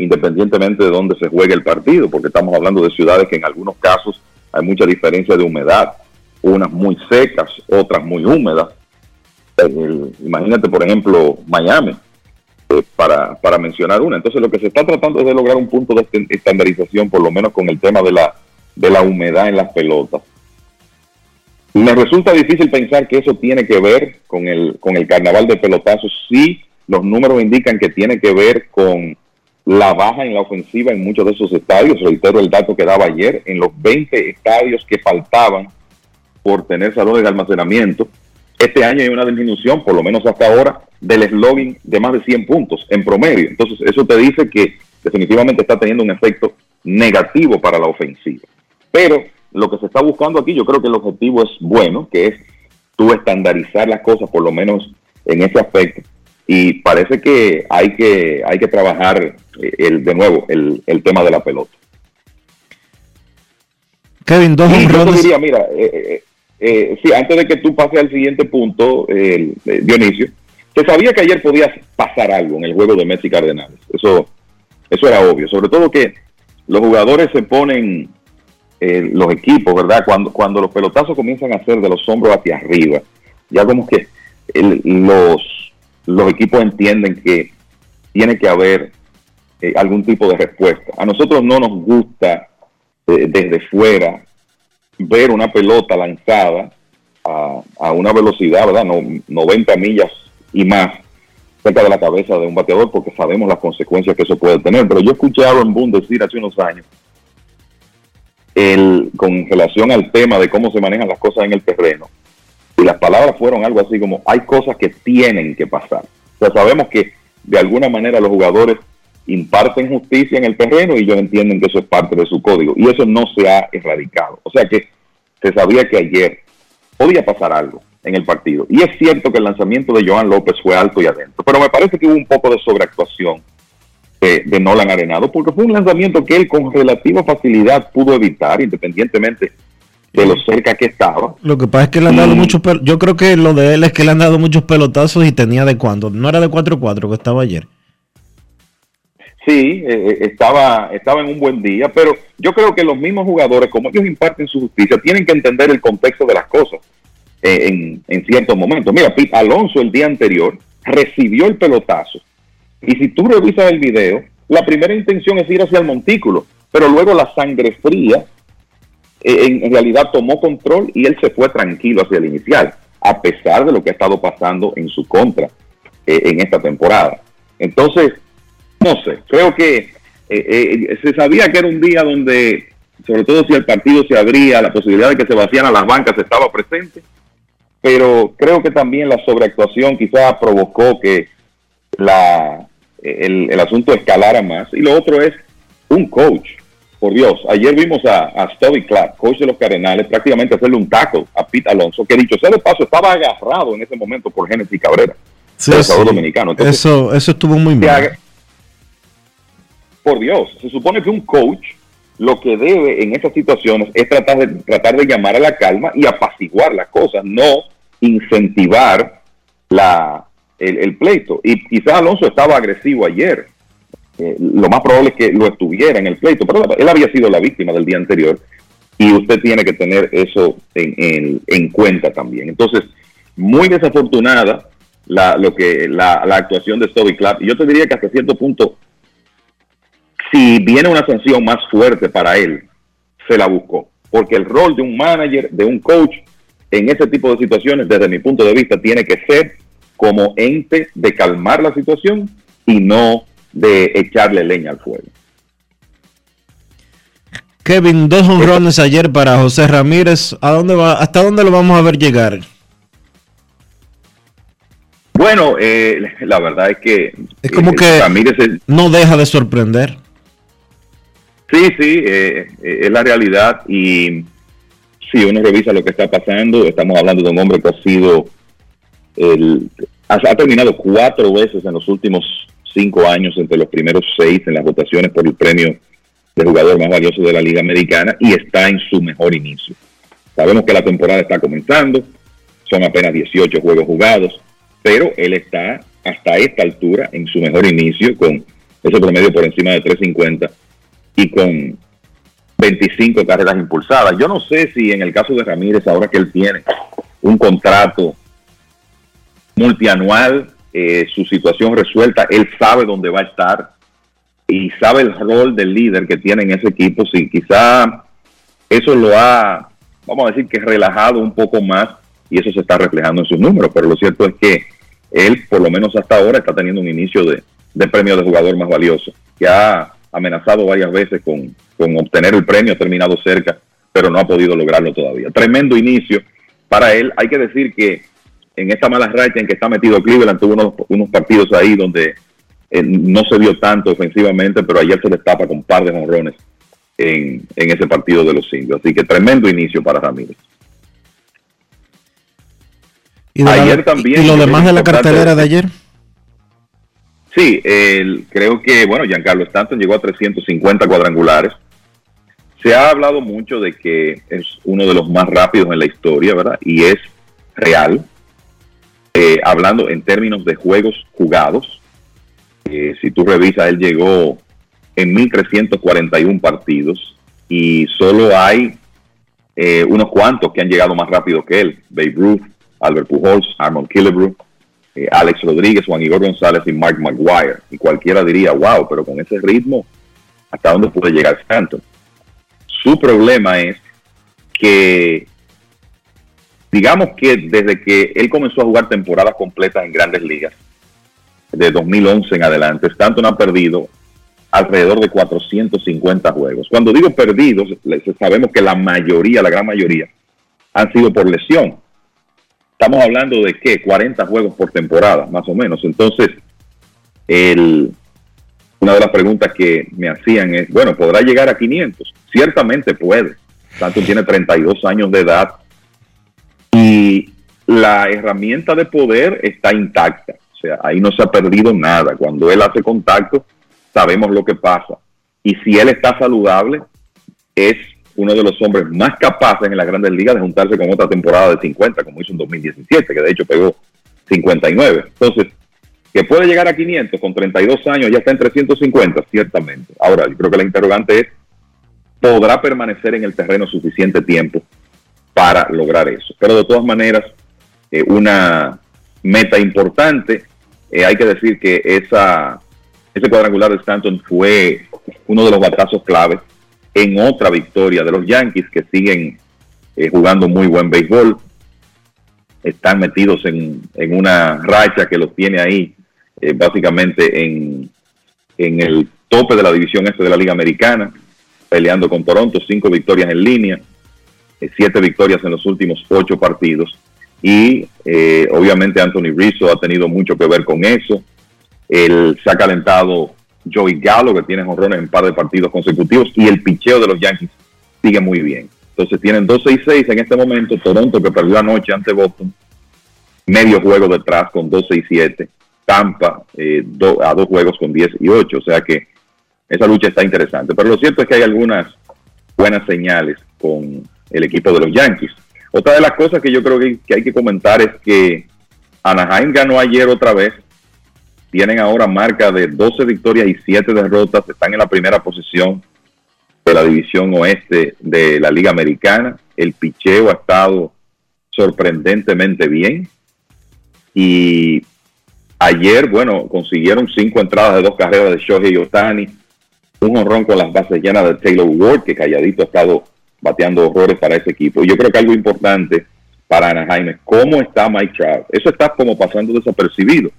Speaker 26: independientemente de dónde se juegue el partido, porque estamos hablando de ciudades que en algunos casos hay mucha diferencia de humedad, unas muy secas, otras muy húmedas. Imagínate, por ejemplo, Miami, eh, para, para mencionar una. Entonces, lo que se está tratando es de lograr un punto de estandarización, por lo menos con el tema de la, de la humedad en las pelotas. Me resulta difícil pensar que eso tiene que ver con el, con el carnaval de pelotazos. Sí, los números indican que tiene que ver con la baja en la ofensiva en muchos de esos estadios. Reitero el dato que daba ayer, en los 20 estadios que faltaban por tener salones de almacenamiento, este año hay una disminución, por lo menos hasta ahora, del eslogan de más de 100 puntos en promedio. Entonces, eso te dice que definitivamente está teniendo un efecto negativo para la ofensiva. Pero lo que se está buscando aquí, yo creo que el objetivo es bueno, que es tú estandarizar las cosas, por lo menos en ese aspecto. Y parece que hay que, hay que trabajar eh, el, de nuevo el, el tema de la pelota.
Speaker 1: Kevin, dos
Speaker 26: Sí, yo diría, mira, eh, eh, sí, antes de que tú pases al siguiente punto, eh, Dionisio, se sabía que ayer podía pasar algo en el juego de Messi Cardenales. Eso, eso era obvio. Sobre todo que los jugadores se ponen, eh, los equipos, ¿verdad? Cuando, cuando los pelotazos comienzan a hacer de los hombros hacia arriba, ya como que el- los, los equipos entienden que tiene que haber eh, algún tipo de respuesta. A nosotros no nos gusta eh, desde fuera ver una pelota lanzada a, a una velocidad, ¿verdad? No, 90 millas y más cerca de la cabeza de un bateador porque sabemos las consecuencias que eso puede tener. Pero yo escuché a Aaron Boone decir hace unos años el, con relación al tema de cómo se manejan las cosas en el terreno. Y las palabras fueron algo así como, hay cosas que tienen que pasar. O sea, sabemos que de alguna manera los jugadores imparten justicia en el terreno y ellos entienden que eso es parte de su código. Y eso no se ha erradicado. O sea que se sabía que ayer podía pasar algo en el partido. Y es cierto que el lanzamiento de Joan López fue alto y adentro, pero me parece que hubo un poco de sobreactuación de, de Nolan Arenado, porque fue un lanzamiento que él con relativa facilidad pudo evitar, independientemente de lo cerca que estaba.
Speaker 1: Lo que pasa es que le han dado muchos pel- Yo creo que lo de él es que le han dado muchos pelotazos y tenía de cuándo. No era de 4-4 que estaba ayer.
Speaker 26: Sí, eh, estaba, estaba en un buen día, pero yo creo que los mismos jugadores, como ellos imparten su justicia, tienen que entender el contexto de las cosas eh, en, en ciertos momentos. Mira, Pete Alonso el día anterior recibió el pelotazo y si tú revisas el video, la primera intención es ir hacia el montículo, pero luego la sangre fría eh, en, en realidad tomó control y él se fue tranquilo hacia el inicial, a pesar de lo que ha estado pasando en su contra eh, en esta temporada. Entonces, no sé, creo que eh, eh, se sabía que era un día donde, sobre todo si el partido se abría, la posibilidad de que se vacían las bancas estaba presente, pero creo que también la sobreactuación quizás provocó que la, el asunto escalara más. Y lo otro es un coach. Por Dios, ayer vimos a, a Stubby Clark, coach de los Cardenales, prácticamente hacerle un tackle a Pete Alonso, que dicho sea de paso, estaba agarrado en ese momento por Genesis Cabrera,
Speaker 1: Sí.
Speaker 26: Salvador Dominicano. Entonces,
Speaker 1: Eso, eso estuvo muy mal.
Speaker 26: por Dios, se supone que un coach lo que debe en estas situaciones es tratar de, tratar de llamar a la calma y apaciguar las cosas, no incentivar la, el, el pleito. Y quizás Alonso estaba agresivo ayer, lo más probable es que lo estuviera en el pleito, pero él había sido la víctima del día anterior y usted tiene que tener eso en, en- en cuenta también. Entonces, muy desafortunada la, lo que, la, actuación de Stubby Clapp. Yo te diría que hasta cierto punto, si viene una sanción más fuerte para él, se la buscó. Porque el rol de un manager, de un coach, en ese tipo de situaciones, desde mi punto de vista, tiene que ser como ente de calmar la situación y no de echarle leña al fuego.
Speaker 1: Kevin, dos honrones ayer para José Ramírez. ¿A dónde va, ¿Hasta dónde lo vamos a ver llegar?
Speaker 26: Bueno, eh, la verdad es que
Speaker 1: Es como
Speaker 26: eh,
Speaker 1: que
Speaker 26: Ramírez es-
Speaker 1: no deja de sorprender.
Speaker 26: Sí, sí, eh, eh, es la realidad y si uno revisa lo que está pasando, estamos hablando de un hombre que ha sido, el, ha, ha terminado cuatro veces en los últimos cinco años entre los primeros seis en las votaciones por el premio de jugador más valioso de la Liga Americana y está en su mejor inicio. Sabemos que la temporada está comenzando, son apenas 18 juegos jugados, pero él está hasta esta altura en su mejor inicio con ese promedio por encima de 350 y con 25 carreras impulsadas. Yo no sé si en el caso de Ramírez, ahora que él tiene un contrato multianual, eh, su situación resuelta, él sabe dónde va a estar y sabe el rol del líder que tiene en ese equipo. Si quizá eso lo ha, vamos a decir que relajado un poco más y eso se está reflejando en sus números, pero lo cierto es que él, por lo menos hasta ahora, está teniendo un inicio de, de premio de jugador más valioso, que ha amenazado varias veces con, con obtener el premio, ha terminado cerca, pero no ha podido lograrlo todavía. Tremendo inicio para él. Hay que decir que en esta mala racha en que está metido Cleveland, tuvo unos, unos partidos ahí donde eh, no se vio tanto ofensivamente, pero ayer se destapa con un par de honrones en, en ese partido de los indios. Así que tremendo inicio para Ramírez.
Speaker 1: ¿Y, la-
Speaker 26: Ayer también,
Speaker 1: y lo demás de la cartelera de ayer?
Speaker 26: Sí, el- creo que, bueno, Giancarlo Stanton llegó a 350 cuadrangulares. Se ha hablado mucho de que es uno de los más rápidos en la historia, ¿verdad? Y es real. Eh, hablando en términos de juegos jugados, eh, si tú revisas, él llegó en 1341 partidos y solo hay eh, unos cuantos que han llegado más rápido que él. Babe Ruth, Albert Pujols, Armand Killebrew, Alex Rodríguez, Juan Igor González y Mark Maguire. Y cualquiera diría, wow, pero con ese ritmo, ¿hasta dónde puede llegar Stanton? Su problema es que, digamos que desde que él comenzó a jugar temporadas completas en grandes ligas, de 2011 en adelante, Stanton ha perdido alrededor de 450 juegos. Cuando digo perdidos, sabemos que la mayoría, la gran mayoría, han sido por lesión. Estamos hablando de qué, 40 juegos por temporada, más o menos. Entonces, una de las preguntas que me hacían es, bueno, ¿podrá llegar a 500? Ciertamente puede. Stanton tiene 32 años de edad y la herramienta de poder está intacta. O sea, ahí no se ha perdido nada. Cuando él hace contacto, sabemos lo que pasa. Y si él está saludable, es uno de los hombres más capaces en las grandes ligas de juntarse con otra temporada de 50, como hizo en 2017, que de hecho pegó 59. Entonces, que puede llegar a 500 con 32 años, ya está en 350, ciertamente. Ahora, yo creo que la interrogante es, ¿podrá permanecer en el terreno suficiente tiempo para lograr eso? Pero de todas maneras, eh, una meta importante. Eh, hay que decir que esa, ese cuadrangular de Stanton fue uno de los batazos claves en otra victoria de los Yankees que siguen eh, jugando muy buen béisbol. Están metidos en, en una racha que los tiene ahí básicamente en, en el tope de la división este de la Liga Americana, peleando con Toronto, cinco victorias en línea, siete victorias en los últimos ocho partidos. Y eh, obviamente Anthony Rizzo ha tenido mucho que ver con eso. Él se ha calentado Joey Gallo, que tiene jonrones en un par de partidos consecutivos, y el picheo de los Yankees sigue muy bien. Entonces tienen 2-6-6 en este momento. Toronto, que perdió anoche ante Boston, medio juego detrás con 2-6-7. Tampa eh, a dos juegos con 10 y 8. O sea que esa lucha está interesante. Pero lo cierto es que hay algunas buenas señales con el equipo de los Yankees. Otra de las cosas que yo creo que, hay que comentar es que Anaheim ganó ayer otra vez tienen ahora marca de 12 victorias y 7 derrotas, están en la primera posición de la división oeste de la Liga Americana. El picheo ha estado sorprendentemente bien. Y ayer, bueno, consiguieron cinco entradas de dos carreras de Shohei Otani, un honrón con las bases llenas de Taylor Ward, que calladito ha estado bateando horrores para ese equipo. Yo creo que algo importante para Anaheim es cómo está Mike Trout. Eso está como pasando desapercibido.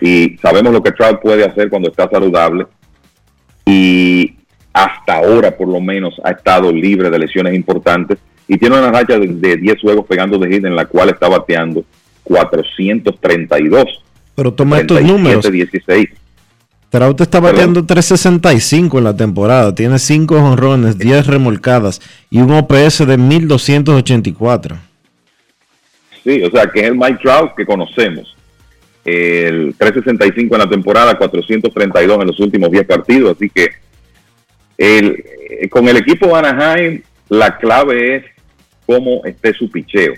Speaker 26: Y sabemos lo que Trout puede hacer cuando está saludable. Y hasta ahora, por lo menos, ha estado libre de lesiones importantes. Y tiene una racha de, 10 juegos pegando de hit en la cual está bateando 432.
Speaker 1: Pero toma estos números.
Speaker 26: 16.
Speaker 1: Trout está bateando 365 en la temporada. Tiene 5 honrones, 10 remolcadas y un OPS de 1284.
Speaker 26: Sí, o sea que es el Mike Trout que conocemos. El 365 en la temporada, 432 en los últimos 10 partidos. Así que el, eh, con el equipo de Anaheim, la clave es cómo esté su picheo.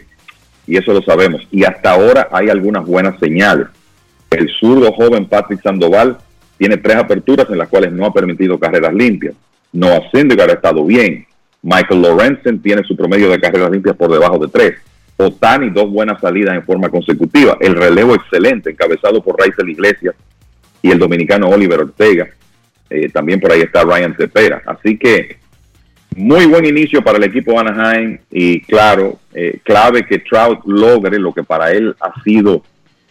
Speaker 26: Y eso lo sabemos. Y hasta ahora hay algunas buenas señales. El zurdo joven Patrick Sandoval tiene tres aperturas en las cuales no ha permitido carreras limpias. Noah Syndergaard ha estado bien. Michael Lorenzen tiene su promedio de carreras limpias por debajo de tres. Otani, dos buenas salidas en forma consecutiva. El relevo excelente, encabezado por Raizel Iglesias y el dominicano Oliver Ortega. Eh, también por ahí está Ryan Cepera. Así que muy buen inicio para el equipo Anaheim y claro, eh, clave que Trout logre lo que para él ha sido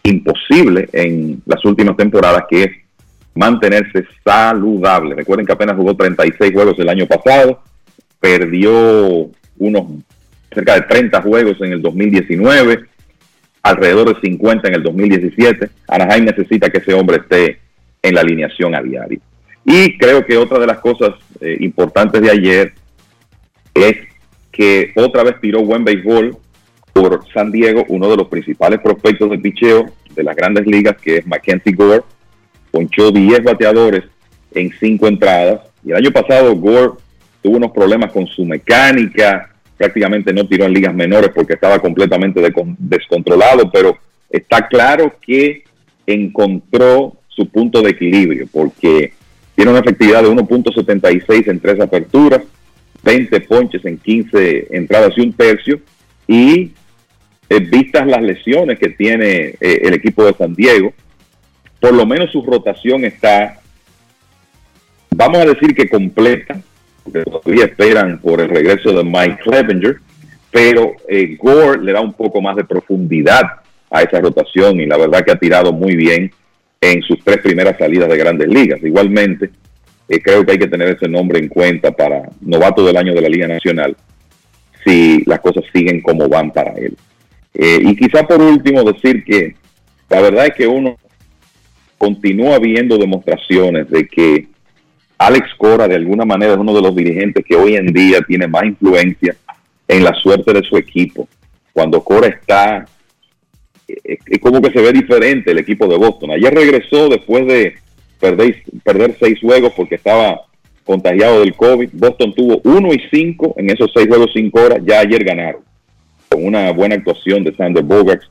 Speaker 26: imposible en las últimas temporadas, que es mantenerse saludable. Recuerden que apenas jugó 36 juegos el año pasado, perdió unos cerca de 30 juegos en el 2019, alrededor de 50 en el 2017. Anaheim necesita que ese hombre esté en la alineación a diario. Y creo que otra de las cosas eh, importantes de ayer es que otra vez tiró buen béisbol por San Diego, uno de los principales prospectos de picheo de las grandes ligas, que es Mackenzie Gore, ponchó 10 bateadores en 5 entradas. Y el año pasado Gore tuvo unos problemas con su mecánica, prácticamente no tiró en ligas menores porque estaba completamente descontrolado, pero está claro que encontró su punto de equilibrio, porque tiene una efectividad de 1.76 en tres aperturas, 20 ponches en 15 entradas y un tercio. Y eh, vistas las lesiones que tiene eh, el equipo de San Diego, por lo menos su rotación está, vamos a decir que completa, porque todavía esperan por el regreso de Mike Clevenger, pero eh, Gore le da un poco más de profundidad a esa rotación y la verdad que ha tirado muy bien en sus tres primeras salidas de grandes ligas. Igualmente, eh, creo que hay que tener ese nombre en cuenta para novato del año de la Liga Nacional, si las cosas siguen como van para él. Eh, y quizá por último decir que la verdad es que uno continúa viendo demostraciones de que Alex Cora de alguna manera es uno de los dirigentes que hoy en día tiene más influencia en la suerte de su equipo. Cuando Cora está es como que se ve diferente el equipo de Boston. Ayer regresó después de perder, perder seis juegos porque estaba contagiado del COVID. Boston tuvo uno y cinco en esos seis juegos cinco horas. Ya ayer ganaron con una buena actuación de Sander Bogarts,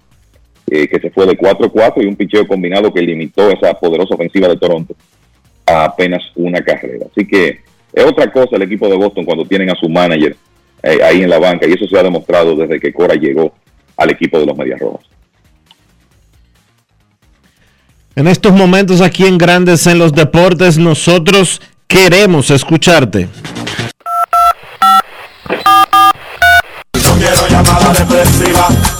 Speaker 26: eh, que se fue de 4-4 y un picheo combinado que limitó esa poderosa ofensiva de Toronto a apenas una carrera. Así que es otra cosa el equipo de Boston cuando tienen a su manager eh, ahí en la banca y eso se ha demostrado desde que Cora llegó al equipo de los Medias Rojas.
Speaker 1: En estos momentos aquí en Grandes en los Deportes, nosotros queremos escucharte.
Speaker 18: No quiero llamada depresiva.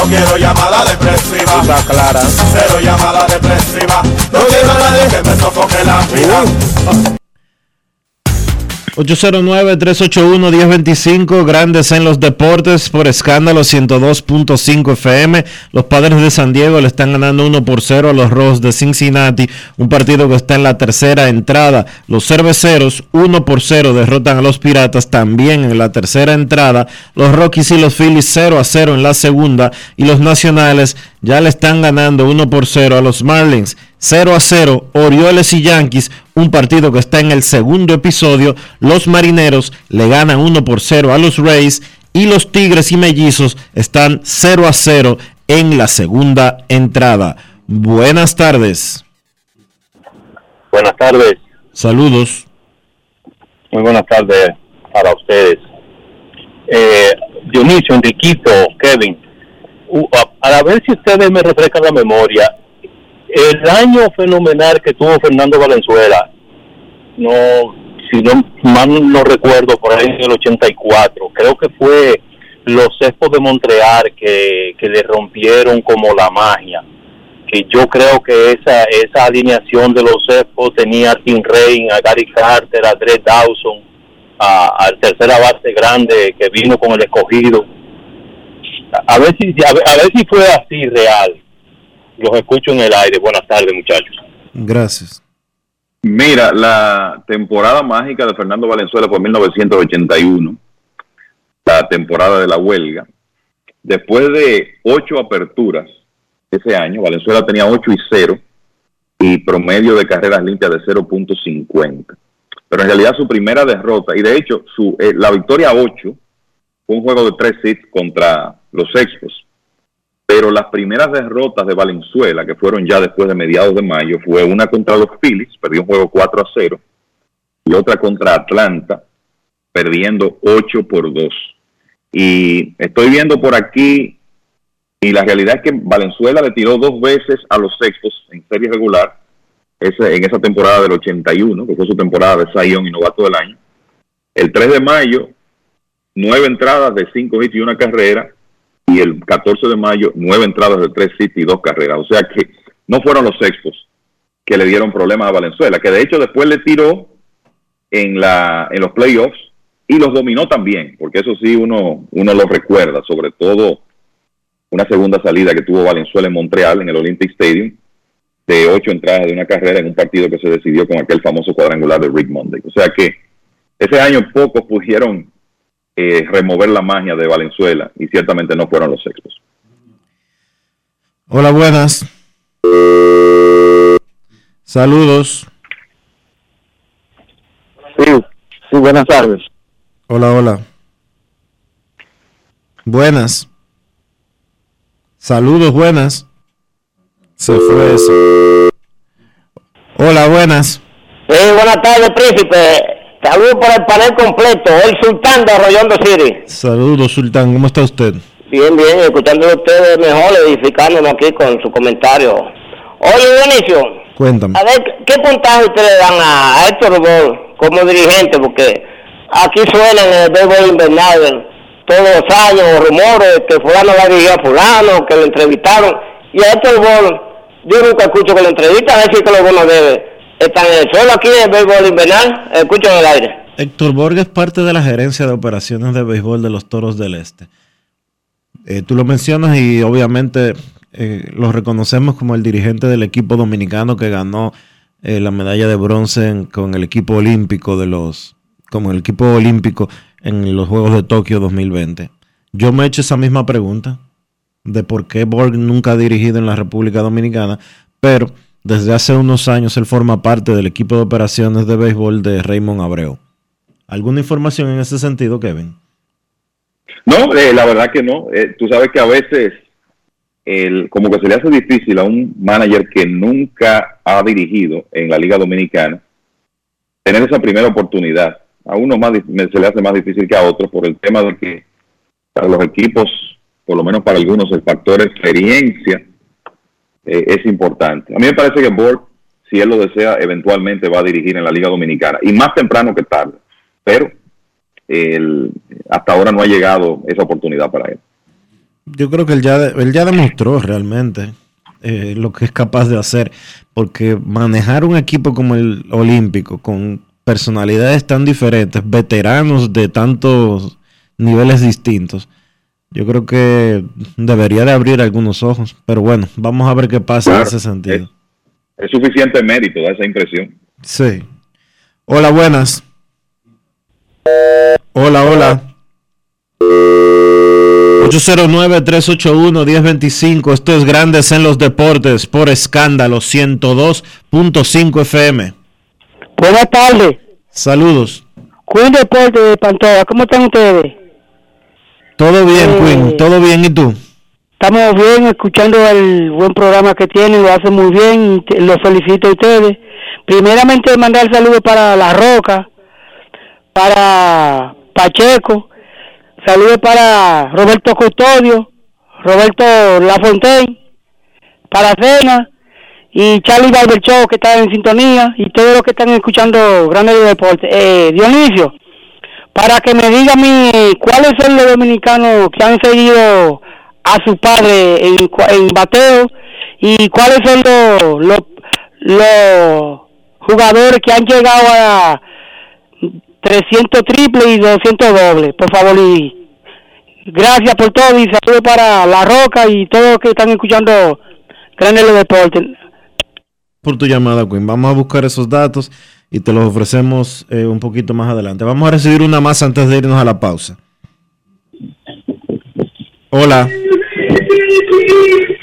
Speaker 18: No quiero llamada depresiva.
Speaker 10: Está clara.
Speaker 18: Cero llamada depresiva. No quiero a nadie que me sofoque la vida.
Speaker 1: 809-381-1025, grandes en los deportes por escándalo 102.5 FM. Los padres de San Diego le están ganando 1 por 0 a los Rojos de Cincinnati, un partido que está en la tercera entrada. Los cerveceros 1 por 0 derrotan a los Piratas también en la tercera entrada. Los Rockies y los Phillies 0 a 0 en la segunda y los Nacionales ya le están ganando 1 por 0 a los Marlins. 0 a 0, Orioles y Yankees, un partido que está en el segundo episodio. Los Marineros le ganan 1 por 0 a los Rays y los Tigres y Mellizos están 0 a 0 en la segunda entrada. Buenas tardes.
Speaker 27: Buenas tardes.
Speaker 1: Saludos.
Speaker 27: Muy buenas tardes para ustedes. Eh, Dionisio, Enriquito, Kevin, a- ver si ustedes me refrescan la memoria, el año fenomenal que tuvo Fernando Valenzuela, no, si no mal no recuerdo, por ahí en el 84, creo que fue los Expos de Montreal que, que le rompieron como la magia. Que yo creo que esa esa alineación de los Expos tenía a Tim Rain, a Gary Carter, a Dre Dawson, a- al tercera base grande que vino con el escogido. A, ver si a ver, a ver si fue así real. Los escucho en el aire. Buenas tardes, muchachos.
Speaker 1: Gracias.
Speaker 26: Mira, la temporada mágica de Fernando Valenzuela fue en 1981, la temporada de la huelga. Después de ocho aperturas ese año, Valenzuela tenía 8 y 0 y promedio de carreras limpias de 0.50. Pero en realidad su primera derrota, y de hecho su, eh, la victoria 8 un juego de tres hits contra los Expos. Pero las primeras derrotas de Valenzuela, que fueron ya después de mediados de mayo, fue una contra los Phillies, perdió un juego 4 a 0, y otra contra Atlanta, perdiendo 8 por 2. Y estoy viendo por aquí, y la realidad es que Valenzuela le tiró dos veces a los Expos en serie regular, en esa temporada del 81, que fue su temporada de Zion y novato del año. El 3 de mayo, nueve entradas de cinco hits y una carrera, y el 14 de mayo, nueve entradas de tres hits y dos carreras. O sea que no fueron los Expos que le dieron problemas a Valenzuela, que de hecho después le tiró en, la, en los playoffs y los dominó también, porque eso sí uno, uno lo recuerda, sobre todo una segunda salida que tuvo Valenzuela en Montreal, en el Olympic Stadium, de ocho entradas de una carrera en un partido que se decidió con aquel famoso cuadrangular de Rick Monday. O sea que ese año pocos pudieron eh, remover la magia de Valenzuela y ciertamente no fueron los Expos.
Speaker 1: Hola, buenas. Saludos.
Speaker 28: Sí, sí, buenas tardes.
Speaker 1: Hola, hola. Buenas. Saludos, buenas. Se fue eso. Hola, buenas.
Speaker 29: Sí, buenas tardes, príncipe. Saludos por el panel completo. El sultán de Arroyondo City.
Speaker 1: Saludos, Sultán. ¿Cómo está usted?
Speaker 29: Bien, bien, escuchando a ustedes mejor, edificándonos aquí con su comentario. Oye, Dionisio,
Speaker 1: Cuéntame.
Speaker 29: a ver, ¿qué puntaje ustedes le dan a Héctor Ball como dirigente? Porque aquí suena en el béisbol invernal todos los años rumores que fulano la dirigió a fulano, que lo entrevistaron. Y a Héctor Ball, yo nunca escucho que lo entrevistan, a ver si que los bonos debe. Están en el suelo aquí en el béisbol invernal, escucho en el aire.
Speaker 1: Héctor Borg es parte de la gerencia de operaciones de béisbol de los Toros del Este. Eh, tú lo mencionas y obviamente eh, lo reconocemos como el dirigente del equipo dominicano que ganó eh, la medalla de bronce con el equipo olímpico de los, como el equipo olímpico en los Juegos de Tokio 2020. Yo me he hecho esa misma pregunta de por qué Borg nunca ha dirigido en la República Dominicana, pero desde hace unos años él forma parte del equipo de operaciones de béisbol de Raymond Abreu. ¿Alguna información en ese sentido, Kevin?
Speaker 26: No, eh, la verdad que no. Eh, tú sabes que a veces el, como que se le hace difícil a un manager que nunca ha dirigido en la Liga Dominicana tener esa primera oportunidad. A uno más se le hace más difícil que a otro por el tema de que para los equipos, por lo menos para algunos, el factor experiencia eh, es importante. A mí me parece que Borg, si él lo desea, eventualmente va a dirigir en la Liga Dominicana y más temprano que tarde. Pero el- hasta ahora no ha llegado esa oportunidad para él.
Speaker 1: Yo creo que él ya, él ya demostró realmente eh, lo que es capaz de hacer, porque manejar un equipo como el Olímpico, con personalidades tan diferentes, veteranos de tantos niveles distintos, yo creo que debería de abrir algunos ojos. Pero bueno, vamos a ver qué pasa en ese sentido.
Speaker 26: Es suficiente mérito, da esa impresión.
Speaker 1: Sí. Hola, buenas. Hola, hola. 809-381-1025. Esto es Grandes en los Deportes por escándalo 102.5 FM.
Speaker 19: Buenas tardes.
Speaker 1: Saludos.
Speaker 19: Queen Deporte de Pantoja, ¿cómo están ustedes?
Speaker 1: Todo bien,
Speaker 19: Eh.
Speaker 1: Queen. Todo bien. ¿Y tú?
Speaker 30: Estamos bien escuchando el buen programa que tienen, lo hacen muy bien, los felicito a ustedes. Primeramente mandar saludos para La Roca, para Pacheco, saludos para Roberto Custodio, Roberto Lafontaine, para Cena y Charlie Barber Show que están en sintonía y todos los que están escuchando Grandes de Deporte. Eh, Dionisio, para que me diga a mí cuáles son los dominicanos que han seguido a su padre en, en bateo y cuáles son los, los, jugadores que han llegado a 300 triple y 200 doble. Por favor, y gracias por todo y saludos para La Roca y todos los que están escuchando Grandes de Deporte.
Speaker 1: por tu llamada, Queen. Vamos a buscar esos datos y te los ofrecemos eh, un poquito más adelante. Vamos a recibir una más antes de irnos a la pausa. Hola,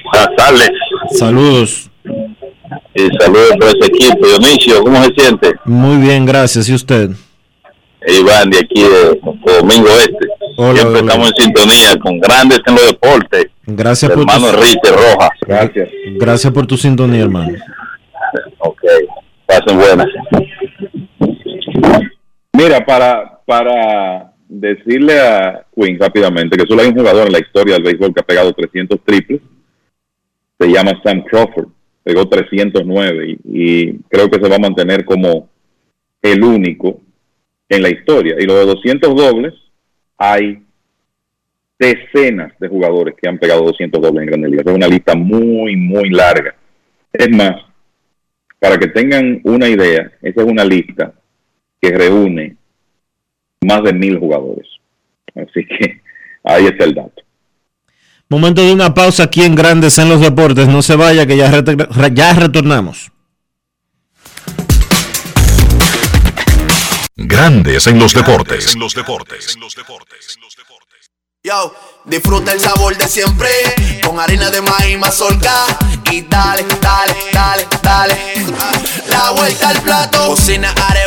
Speaker 27: Buenas tardes.
Speaker 1: saludos.
Speaker 27: Y saludos para ese equipo. Dionisio, ¿cómo se siente?
Speaker 1: Muy bien, gracias. ¿Y usted?
Speaker 27: Iván, de aquí de Domingo Este.
Speaker 1: Hola,
Speaker 27: Siempre
Speaker 1: hola.
Speaker 27: estamos en sintonía con grandes en los deportes.
Speaker 1: Gracias por
Speaker 27: hermano
Speaker 1: tu,
Speaker 27: Rojas. Gracias.
Speaker 1: gracias por tu sintonía, hermano.
Speaker 27: Ok. Pasen buenas.
Speaker 26: Mira, para, para decirle a Quinn rápidamente que solo hay un jugador en la historia del béisbol que ha pegado 300 triples. Se llama Sam Crawford. Pegó 309 y, y creo que se va a mantener como el único en la historia. Y los de 200 dobles, hay decenas de jugadores que han pegado 200 dobles en Grandes. Es una lista muy, muy larga. Es más, para que tengan una idea, esa es una lista que reúne más de mil jugadores. Así que ahí está el dato.
Speaker 1: Momento de una pausa aquí en Grandes en los Deportes. No se vaya, que ya, ya retornamos.
Speaker 3: Grandes en los deportes.
Speaker 12: En los deportes. Yo, disfruta el sabor de siempre con harina de maíz mazorca y dale, dale, dale, dale. La vuelta al plato, cocina arepa,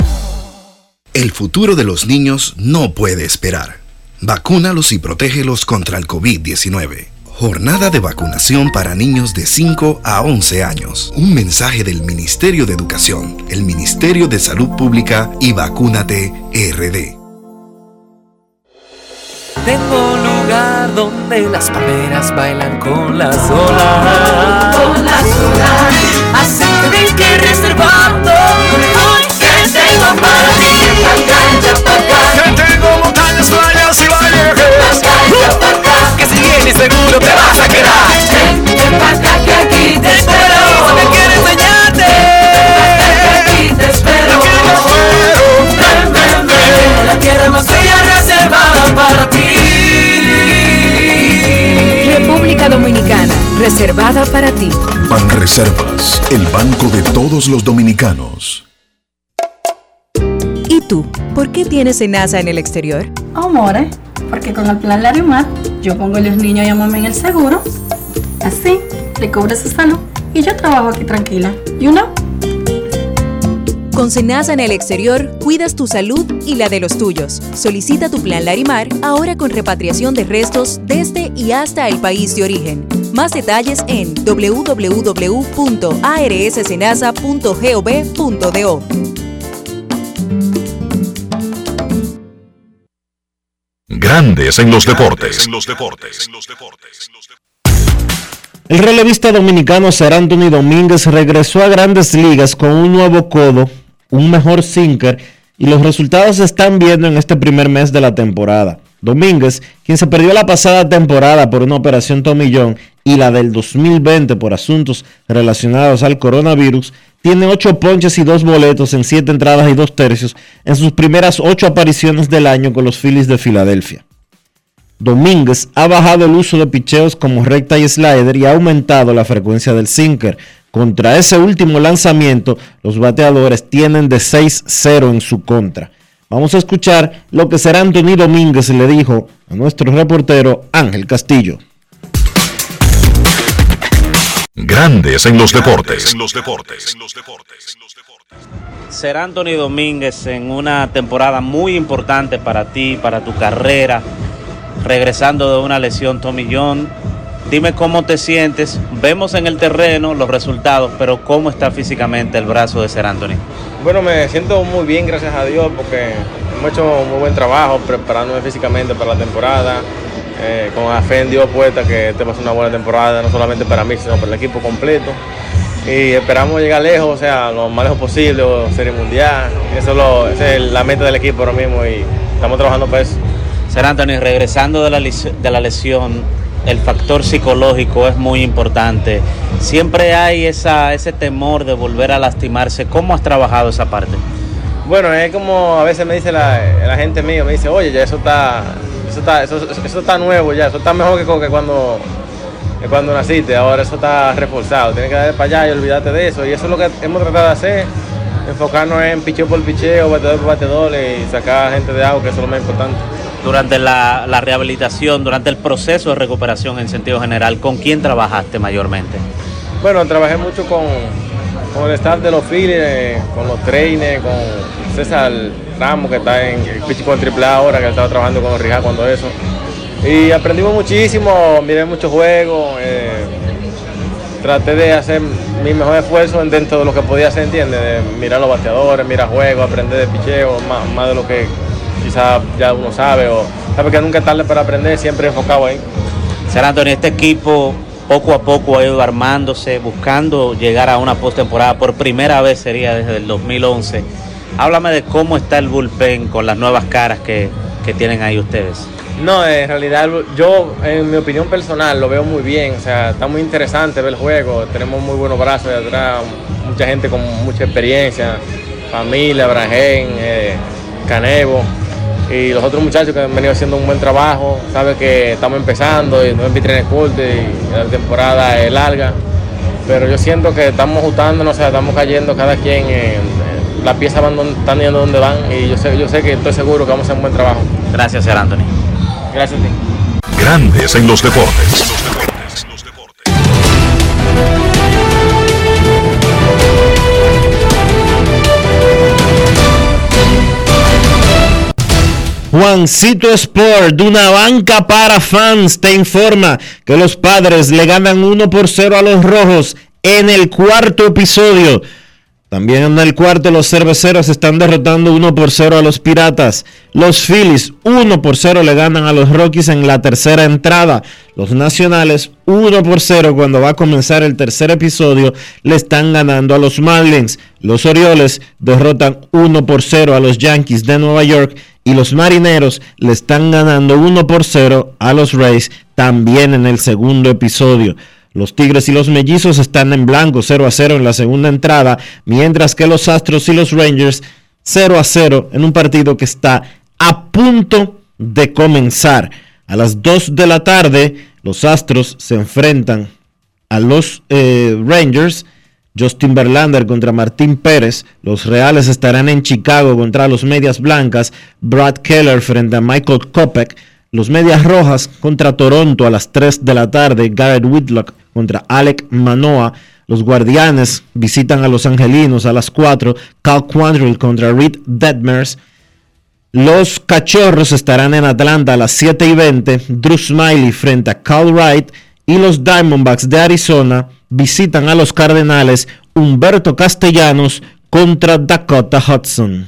Speaker 31: El futuro de los niños no puede esperar. Vacúnalos y protégelos contra el COVID-19. Jornada de vacunación para niños de 5 a 11 años. Un mensaje del Ministerio de Educación, el Ministerio de Salud Pública y Vacúnate RD.
Speaker 32: Tengo un lugar donde las palmeras bailan con las olas. Con las olas. Así que ven que reservando. Hoy que tengo para ti. Que tengo montañas, playas y valles. Que si vienes seguro te vas a quedar. Que aquí te espero. Que. Aquí te espero. La tierra más bella reservada para ti.
Speaker 33: República Dominicana, reservada para ti.
Speaker 20: Banreservas, el banco de todos los dominicanos.
Speaker 33: ¿Por qué tienes SENASA en el exterior?
Speaker 34: Amores, porque con el plan Larimar yo pongo a los niños y a mamá en el seguro. Así, le cubro su salud y yo trabajo aquí tranquila. You know?
Speaker 33: Con SENASA en el exterior, cuidas tu salud y la de los tuyos. Solicita tu plan Larimar ahora con repatriación de restos desde y hasta el país de origen. Más detalles en www.arssenasa.gov.do.
Speaker 3: Grandes en los deportes.
Speaker 1: El relevista dominicano Ser Anthony Domínguez regresó a grandes ligas con un nuevo codo, un mejor sinker y los resultados se están viendo en este primer mes de la temporada. Domínguez, quien se perdió la pasada temporada por una operación tomillón y la del 2020 por asuntos relacionados al coronavirus, tiene ocho ponches y dos boletos en siete entradas y dos tercios en sus primeras ocho apariciones del año con los Phillies de Filadelfia. Domínguez ha bajado el uso de picheos como recta y slider y ha aumentado la frecuencia del sinker. Contra ese último lanzamiento, los bateadores tienen de 6-0 en su contra. Vamos a escuchar lo que será Anthony Domínguez le dijo a nuestro reportero Ángel Castillo.
Speaker 3: Grandes en los deportes.
Speaker 35: Ser Anthony Domínguez en una temporada muy importante para ti, para tu carrera, regresando de una lesión Tommy John. Dime cómo te sientes. Vemos en el terreno los resultados, pero cómo está físicamente el brazo de Ser Anthony.
Speaker 36: Bueno, me siento muy bien, gracias a Dios, porque hemos hecho un muy buen trabajo preparándome físicamente para la temporada. Eh, con la fe en Dios puesta que este va a ser una buena temporada, no solamente para mí, sino para el equipo completo. Y esperamos llegar lejos, o sea, lo más lejos posible, o Serie Mundial. Eso es, lo, esa es la meta del equipo ahora mismo y estamos trabajando para eso.
Speaker 35: Ser Anthony, regresando de la, de la lesión, el factor psicológico es muy importante. Siempre hay esa, ese temor de volver a lastimarse. ¿Cómo has trabajado esa parte?
Speaker 36: Bueno, es como a veces me dice la, la gente mío, me dice, oye, ya eso está, eso está, eso, eso está nuevo ya, eso está mejor que, que cuando que cuando naciste, ahora eso está reforzado, tienes que dar para allá y olvidarte de eso. Y eso es lo que hemos tratado de hacer, enfocarnos en picheo por picheo, batedor por batedor y sacar gente de agua, que eso es lo más importante.
Speaker 35: Durante la, la rehabilitación, durante el proceso de recuperación en sentido general, ¿con quién trabajaste mayormente?
Speaker 36: Bueno, trabajé mucho con, con el staff de los Phillies, con los trainers, con César Que está en el pitch con AAA ahora, que estaba trabajando con Rija cuando eso. Y aprendimos muchísimo, miré muchos juegos, eh, traté de hacer mi mejor esfuerzo dentro de lo que podía hacer, ¿entiendes? De mirar los bateadores, mirar juegos, aprender de picheo, más, más de lo que quizás ya uno sabe, o sabe que nunca es tarde para aprender, siempre enfocado ahí.
Speaker 35: Ser Antonio, este equipo poco a poco ha ido armándose, buscando llegar a una postemporada, por primera vez sería desde el 2011. Háblame de cómo está el bullpen con las nuevas caras que, que tienen ahí ustedes.
Speaker 36: No, en realidad yo, en mi opinión personal, lo veo muy bien. O sea, está muy interesante ver el juego. Tenemos muy buenos brazos de atrás, mucha gente con mucha experiencia, familia, Brajén, eh, Canevo y los otros muchachos que han venido haciendo un buen trabajo. Sabe que estamos empezando y no es vitrine corte y la temporada es larga. Pero yo siento que estamos ajustándonos, o sea, estamos cayendo cada quien en, las piezas van donde, están yendo donde van y yo sé, yo sé que estoy seguro que vamos a hacer un buen trabajo.
Speaker 35: Gracias, Ser Anthony.
Speaker 36: Gracias a ti.
Speaker 3: Grandes en los deportes.
Speaker 1: Juancito Sport, de una banca para fans, te informa que los padres le ganan 1 por 0 a los rojos en el cuarto episodio. También en el cuarto los cerveceros están derrotando 1 por 0 a los Piratas. Los Phillies 1 por 0 le ganan a los Rockies en la tercera entrada. Los Nacionales 1 por 0 cuando va a comenzar el tercer episodio le están ganando a los Marlins. Los Orioles derrotan 1 por 0 a los Yankees de Nueva York y los Marineros le están ganando 1 por 0 a los Rays también en el segundo episodio. Los Tigres y los Mellizos están en blanco 0 a 0 en la segunda entrada, mientras que los Astros y los Rangers 0 a 0 en un partido que está a punto de comenzar. A las 2 de la tarde, los Astros se enfrentan a los eh, Rangers. Justin Verlander contra Martín Pérez. Los Reales estarán en Chicago contra los Medias Blancas. Brad Keller frente a Michael Kopech. Los Medias Rojas contra Toronto a las 3 de la tarde. Garrett Whitlock contra Alec Manoa. Los Guardianes visitan a los Angelinos a las 4. Cal Quantrill contra Reed Detmers. Los Cachorros estarán en Atlanta a las 7 y 20. Drew Smiley frente a Cal Wright. Y los Diamondbacks de Arizona visitan a los Cardenales. Humberto Castellanos contra Dakota Hudson.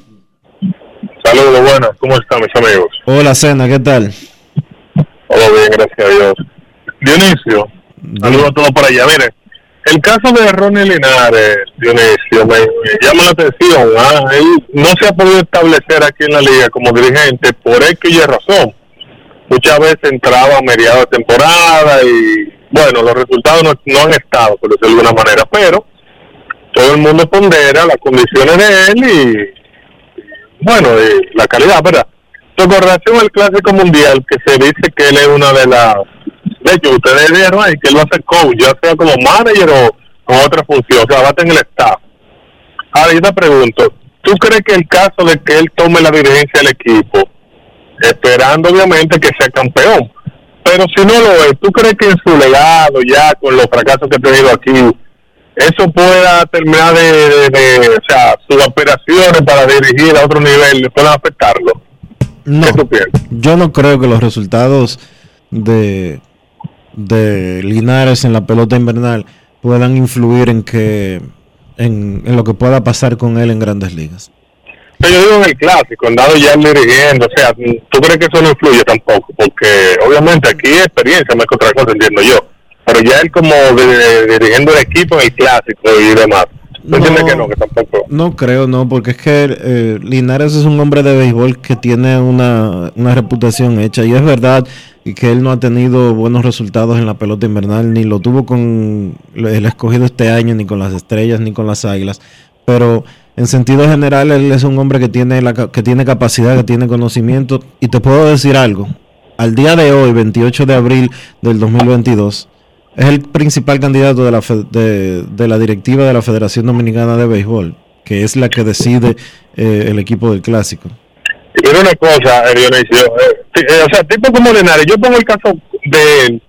Speaker 37: Saludos, buenas, ¿cómo están mis amigos?
Speaker 1: Hola, Cena, ¿qué tal?
Speaker 37: Todo bien, gracias a Dios. Dionisio, saludos a todos por allá. Mire, el caso de Ronnie Linares, Dionisio, me, me llama la atención. ¿ah? Él no se ha podido establecer aquí en la liga como dirigente por X y Y razón. Muchas veces entraba a mediados de temporada y, bueno, los resultados no, no han estado, por decirlo de alguna manera, pero todo el mundo pondera las condiciones de él y, bueno, y la calidad, ¿verdad? So, con relación al Clásico Mundial, que se dice que él es una de las... De hecho, ustedes dijeron ahí que él va a ser coach, ya sea como manager o con otra función, o sea, va a tener el staff. Ahora, yo te pregunto, ¿tú crees que el caso de que él tome la dirigencia del equipo, esperando obviamente que sea campeón, pero si no lo es, ¿tú crees que en su legado, ya con los fracasos que ha tenido aquí, eso pueda terminar de, de- de- o sea, sus aspiraciones para dirigir a otro nivel puedan afectarlo?
Speaker 1: No, yo no creo que los resultados de, de Linares en la pelota invernal puedan influir en que en, en lo que pueda pasar con él en grandes ligas.
Speaker 37: Pero yo digo en el clásico, andado ya dirigiendo, o sea, ¿tú crees que eso no influye tampoco? Porque obviamente aquí experiencia más que otra cosa, entiendo yo. Pero ya él como dirigiendo el equipo en el clásico y demás. ¿Tú entiendes que no? Que tampoco.
Speaker 1: No creo, no, porque es que eh, Linares es un hombre de béisbol que tiene una, una reputación hecha y es verdad que él no ha tenido buenos resultados en la pelota invernal, ni lo tuvo con el escogido este año, ni con las estrellas, ni con las águilas, pero en sentido general él es un hombre que tiene, la, que tiene capacidad, que tiene conocimiento y te puedo decir algo, al día de hoy, 28 de abril del 2022, es el principal candidato de la, fe- de, de la directiva de la Federación Dominicana de Béisbol, que es la que decide eh, el equipo del clásico.
Speaker 37: Mira una cosa, eh, Dionisio, eh, eh, o sea, tipo como Linares, yo pongo el caso de él,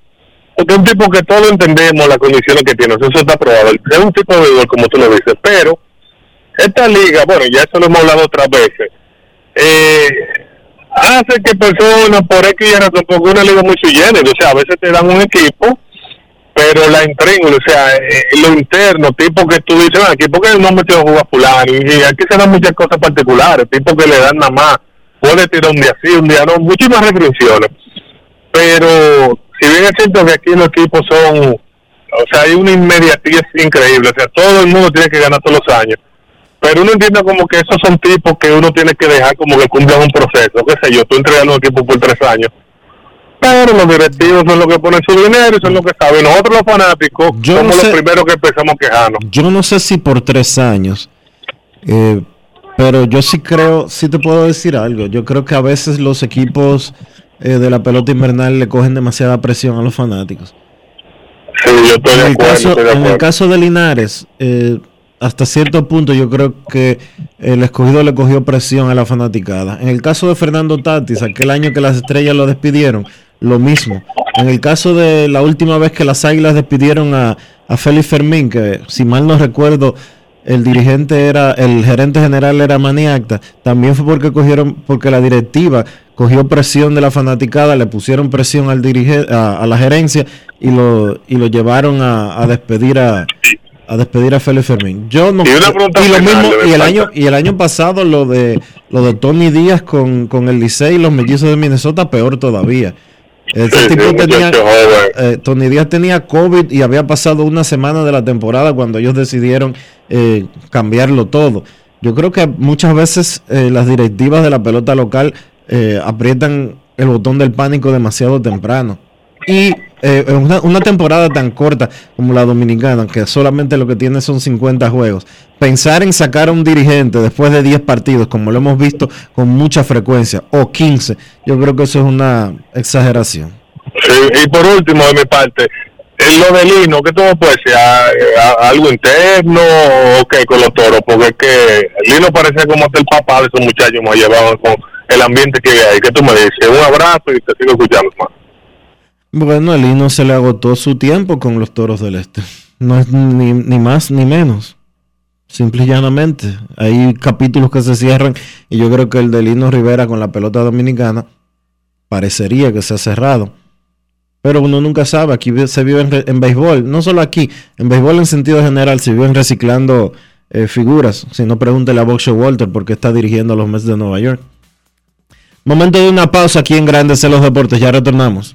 Speaker 37: es un tipo que todos entendemos las condiciones que tiene, eso está probado, es un tipo de béisbol como tú lo dices, pero esta liga, bueno, ya eso lo hemos hablado otras veces, eh, hace que personas por X razón, porque una liga muy generis, o sea, a veces te dan un equipo, pero la intríngulis, o sea, eh, lo interno, tipo que tú dices, "Ah, aquí porque no metió a jugar fulano, y, aquí se dan muchas cosas particulares, tipo que le dan nada más, puede tirar un día sí, un día no, muchísimas restricciones. Pero si bien es cierto que aquí los equipos son, o sea, hay una inmediatez increíble, o sea, todo el mundo tiene que ganar todos los años. Pero uno entiende como que esos son tipos que uno tiene que dejar como que cumplan un proceso, qué sé yo, tú entregas un equipo por tres años. Pero los directivos son los que ponen su dinero y son los que saben. Nosotros los fanáticos
Speaker 1: Yo
Speaker 37: somos
Speaker 1: no sé-
Speaker 37: los primeros que empezamos a quejarnos.
Speaker 1: Yo no sé si por tres años, eh, pero yo sí creo, sí te puedo decir algo. Yo creo que a veces los equipos eh, de la pelota invernal le cogen demasiada presión a los fanáticos.
Speaker 37: Sí, yo estoy
Speaker 1: en
Speaker 37: de acuerdo,
Speaker 1: caso,
Speaker 37: estoy de
Speaker 1: en el caso de Linares, eh, hasta cierto punto yo creo que el escogido le cogió presión a la fanaticada. En el caso de Fernando Tatis, aquel año que las estrellas lo despidieron, lo mismo. En el caso de la última vez que las águilas despidieron a, a Félix Fermín, que si mal no recuerdo, el dirigente era, el gerente general era Maniacta, también fue porque cogieron, porque la directiva cogió presión de la fanaticada, le pusieron presión al dirige, a, a la gerencia y lo, y lo llevaron a, a despedir a, a despedir a Félix Fermín. Yo no
Speaker 37: Y una pregunta
Speaker 1: y lo
Speaker 37: final,
Speaker 1: mismo, y el año, y el año pasado lo de lo de Tony Díaz con, con el Licey y los mellizos de Minnesota, peor todavía.
Speaker 37: Sí,
Speaker 1: tipo
Speaker 37: sí,
Speaker 1: tenía, eh, Tony Díaz tenía COVID y había pasado una semana de la temporada cuando ellos decidieron eh, cambiarlo todo. Yo creo que muchas veces eh, las directivas de la pelota local aprietan el botón del pánico demasiado temprano. Y eh, una, una temporada tan corta como la dominicana, que solamente lo que tiene son 50 juegos, pensar en sacar a un dirigente después de 10 partidos, como lo hemos visto con mucha frecuencia, o 15, yo creo que eso es una exageración.
Speaker 37: Sí, y por último, de mi parte, en lo de Lino, ¿qué tú puedes decir? ¿A- a- ¿Algo interno o qué con los toros? Porque es que Lino parece como hasta el papá de esos muchachos me llevaban con el ambiente que hay. ¿Qué tú me dices? Un abrazo y te sigo escuchando, hermano.
Speaker 1: Bueno, el no se le agotó su tiempo con los toros del este. No es ni, ni más ni menos. Simple y llanamente. Hay capítulos que se cierran y yo creo que el de Lino Rivera con la pelota dominicana parecería que se ha cerrado. Pero uno nunca sabe, aquí se vive en, en béisbol, no solo aquí, en béisbol en sentido general se viven reciclando eh, figuras. Si no, pregúntele a Boxer Walter porque está dirigiendo a los Mets de Nueva York. Momento de una pausa aquí en Grandes en los Deportes, ya retornamos.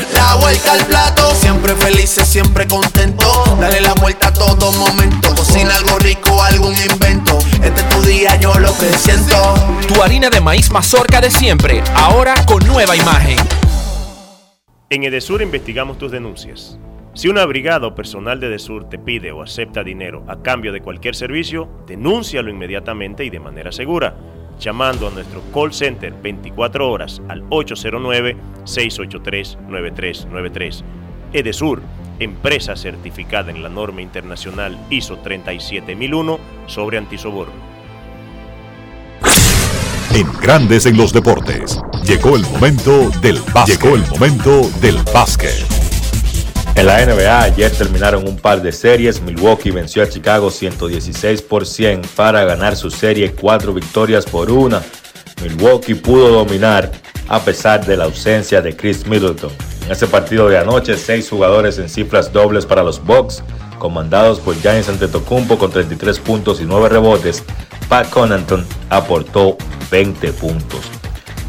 Speaker 12: La vuelta al plato, siempre felices, siempre contento. Dale la vuelta a todo momento. Cocina algo rico, algún invento. Este es tu día, yo lo que siento.
Speaker 13: Tu harina de maíz mazorca de siempre, ahora con nueva imagen.
Speaker 38: En Edesur investigamos tus denuncias. Si una brigada o personal de Edesur te pide o acepta dinero a cambio de cualquier servicio, denúncialo inmediatamente y de manera segura, llamando a nuestro call center 24 horas al 809-683-9393. Edesur, empresa certificada en la norma internacional ISO 37001 sobre antisoborno.
Speaker 3: En Grandes en los Deportes. Llegó el momento del básquet. Llegó el momento del básquet.
Speaker 39: En la NBA ayer terminaron un par de series. Milwaukee venció a Chicago 116 por 100 para ganar su serie cuatro victorias por una. Milwaukee pudo dominar a pesar de la ausencia de Chris Middleton. En ese partido de anoche, seis jugadores en cifras dobles para los Bucks, comandados por Giannis Antetokounmpo con 33 puntos y 9 rebotes. Pat Connaughton aportó 20 puntos.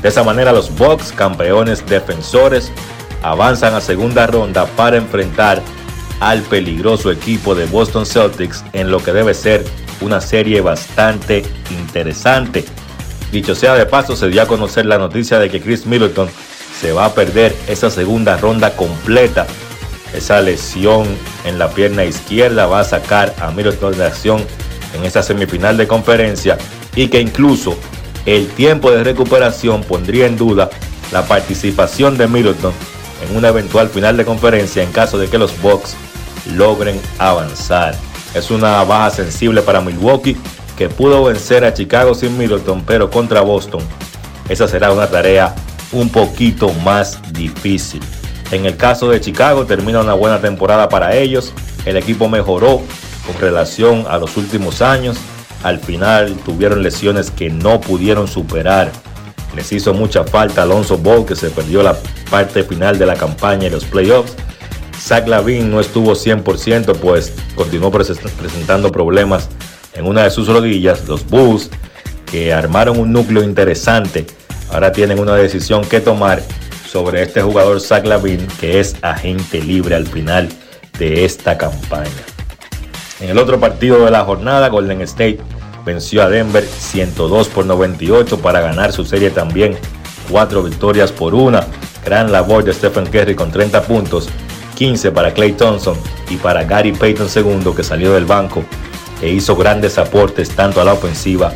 Speaker 39: De esa manera los Bucks, campeones defensores, avanzan a segunda ronda para enfrentar al peligroso equipo de Boston Celtics en lo que debe ser una serie bastante interesante. Dicho sea de paso, se dio a conocer la noticia de que Chris Middleton se va a perder esa segunda ronda completa. Esa lesión en la pierna izquierda va a sacar a Middleton de acción en esa semifinal de conferencia y que incluso el tiempo de recuperación pondría en duda la participación de Middleton en una eventual final de conferencia en caso de que los Bucks logren avanzar. Es una baja sensible para Milwaukee que pudo vencer a Chicago sin Middleton, pero contra Boston esa será una tarea un poquito más difícil. En el caso de Chicago termina una buena temporada para ellos, el equipo mejoró con relación a los últimos años, al final tuvieron lesiones que no pudieron superar. Les hizo mucha falta Alonso Ball que se perdió la parte final de la campaña y los playoffs. Zach Lavin no estuvo 100% pues continuó presentando problemas en una de sus rodillas. Los Bulls que armaron un núcleo interesante ahora tienen una decisión que tomar sobre este jugador Zach Lavin que es agente libre al final de esta campaña. En el otro partido de la jornada, Golden State venció a Denver 102 por 98 para ganar su serie también. Cuatro victorias por una. Gran labor de Stephen Curry con 30 puntos. 15 para Clay Thompson y para Gary Payton II que salió del banco e hizo grandes aportes tanto a la ofensiva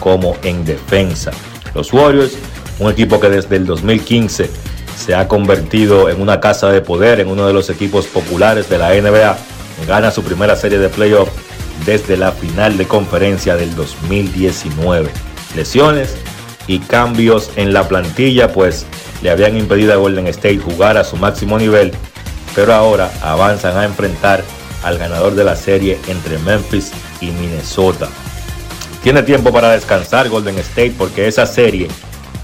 Speaker 39: como en defensa. Los Warriors, un equipo que desde el 2015 se ha convertido en una casa de poder, en uno de los equipos populares de la NBA, gana su primera serie de playoff desde la final de conferencia del 2019. Lesiones y cambios en la plantilla pues le habían impedido a Golden State jugar a su máximo nivel, pero ahora avanzan a enfrentar al ganador de la serie entre Memphis y Minnesota. Tiene tiempo para descansar Golden State porque esa serie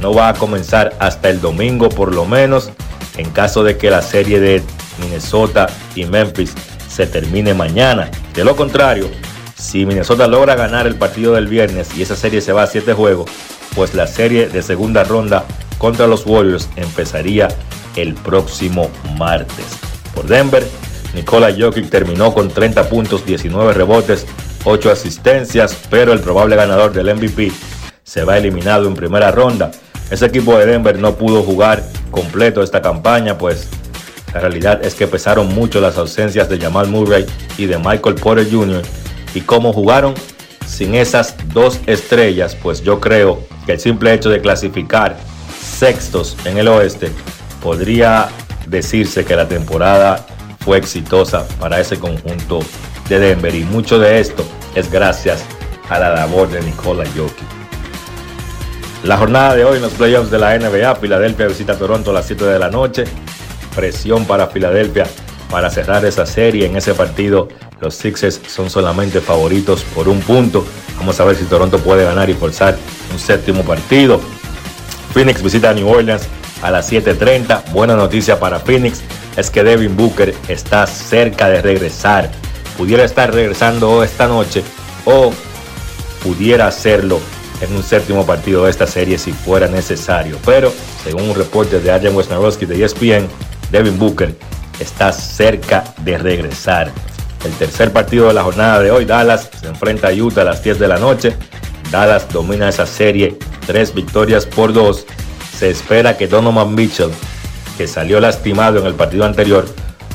Speaker 39: no va a comenzar hasta el domingo por lo menos, en caso de que la serie de Minnesota y Memphis se termine mañana. De lo contrario, si Minnesota logra ganar el partido del viernes y esa serie se va a 7 juegos, pues la serie de segunda ronda contra los Warriors empezaría el próximo martes. Por Denver, Nikola Jokic terminó con 30 puntos, 19 rebotes, 8 asistencias, pero el probable ganador del MVP se va eliminado en primera ronda. Ese equipo de Denver no pudo jugar completo esta campaña, pues la realidad es que pesaron mucho las ausencias de Jamal Murray y de Michael Porter Jr. Y cómo jugaron sin esas dos estrellas, pues yo creo que el simple hecho de clasificar sextos en el oeste podría decirse que la temporada fue exitosa para ese conjunto de Denver y mucho de esto es gracias a la labor de Nikola Jokic. La jornada de hoy en los playoffs de la NBA, Filadelfia visita Toronto a las 7 de la noche. Presión para Filadelfia para cerrar esa serie. En ese partido los Sixers son solamente favoritos por un punto. Vamos a ver si Toronto puede ganar y forzar un séptimo partido. Phoenix visita a New Orleans a las 7.30. Buena noticia para Phoenix es que Devin Booker está cerca de regresar. Pudiera estar regresando esta noche o pudiera hacerlo en un séptimo partido de esta serie si fuera necesario. Pero según un reporte de Adrian Wesnarowski de ESPN, Devin Booker está cerca de regresar. El tercer partido de la jornada de hoy, Dallas se enfrenta a Utah a las 10 de la noche. Dallas domina esa serie, tres victorias por dos. Se espera que Donovan Mitchell, que salió lastimado en el partido anterior,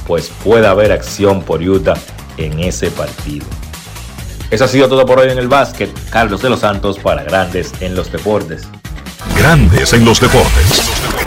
Speaker 39: pues pueda haber acción por Utah en ese partido. Eso ha sido todo por hoy en el básquet. Carlos de los Santos para Grandes en los Deportes.
Speaker 3: Grandes en los Deportes.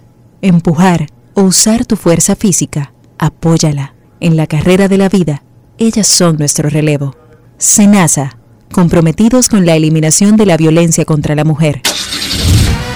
Speaker 33: empujar o usar tu fuerza física, apóyala. En la carrera de la vida, ellas son nuestro relevo. Senasa, comprometidos con la eliminación de la violencia contra la mujer.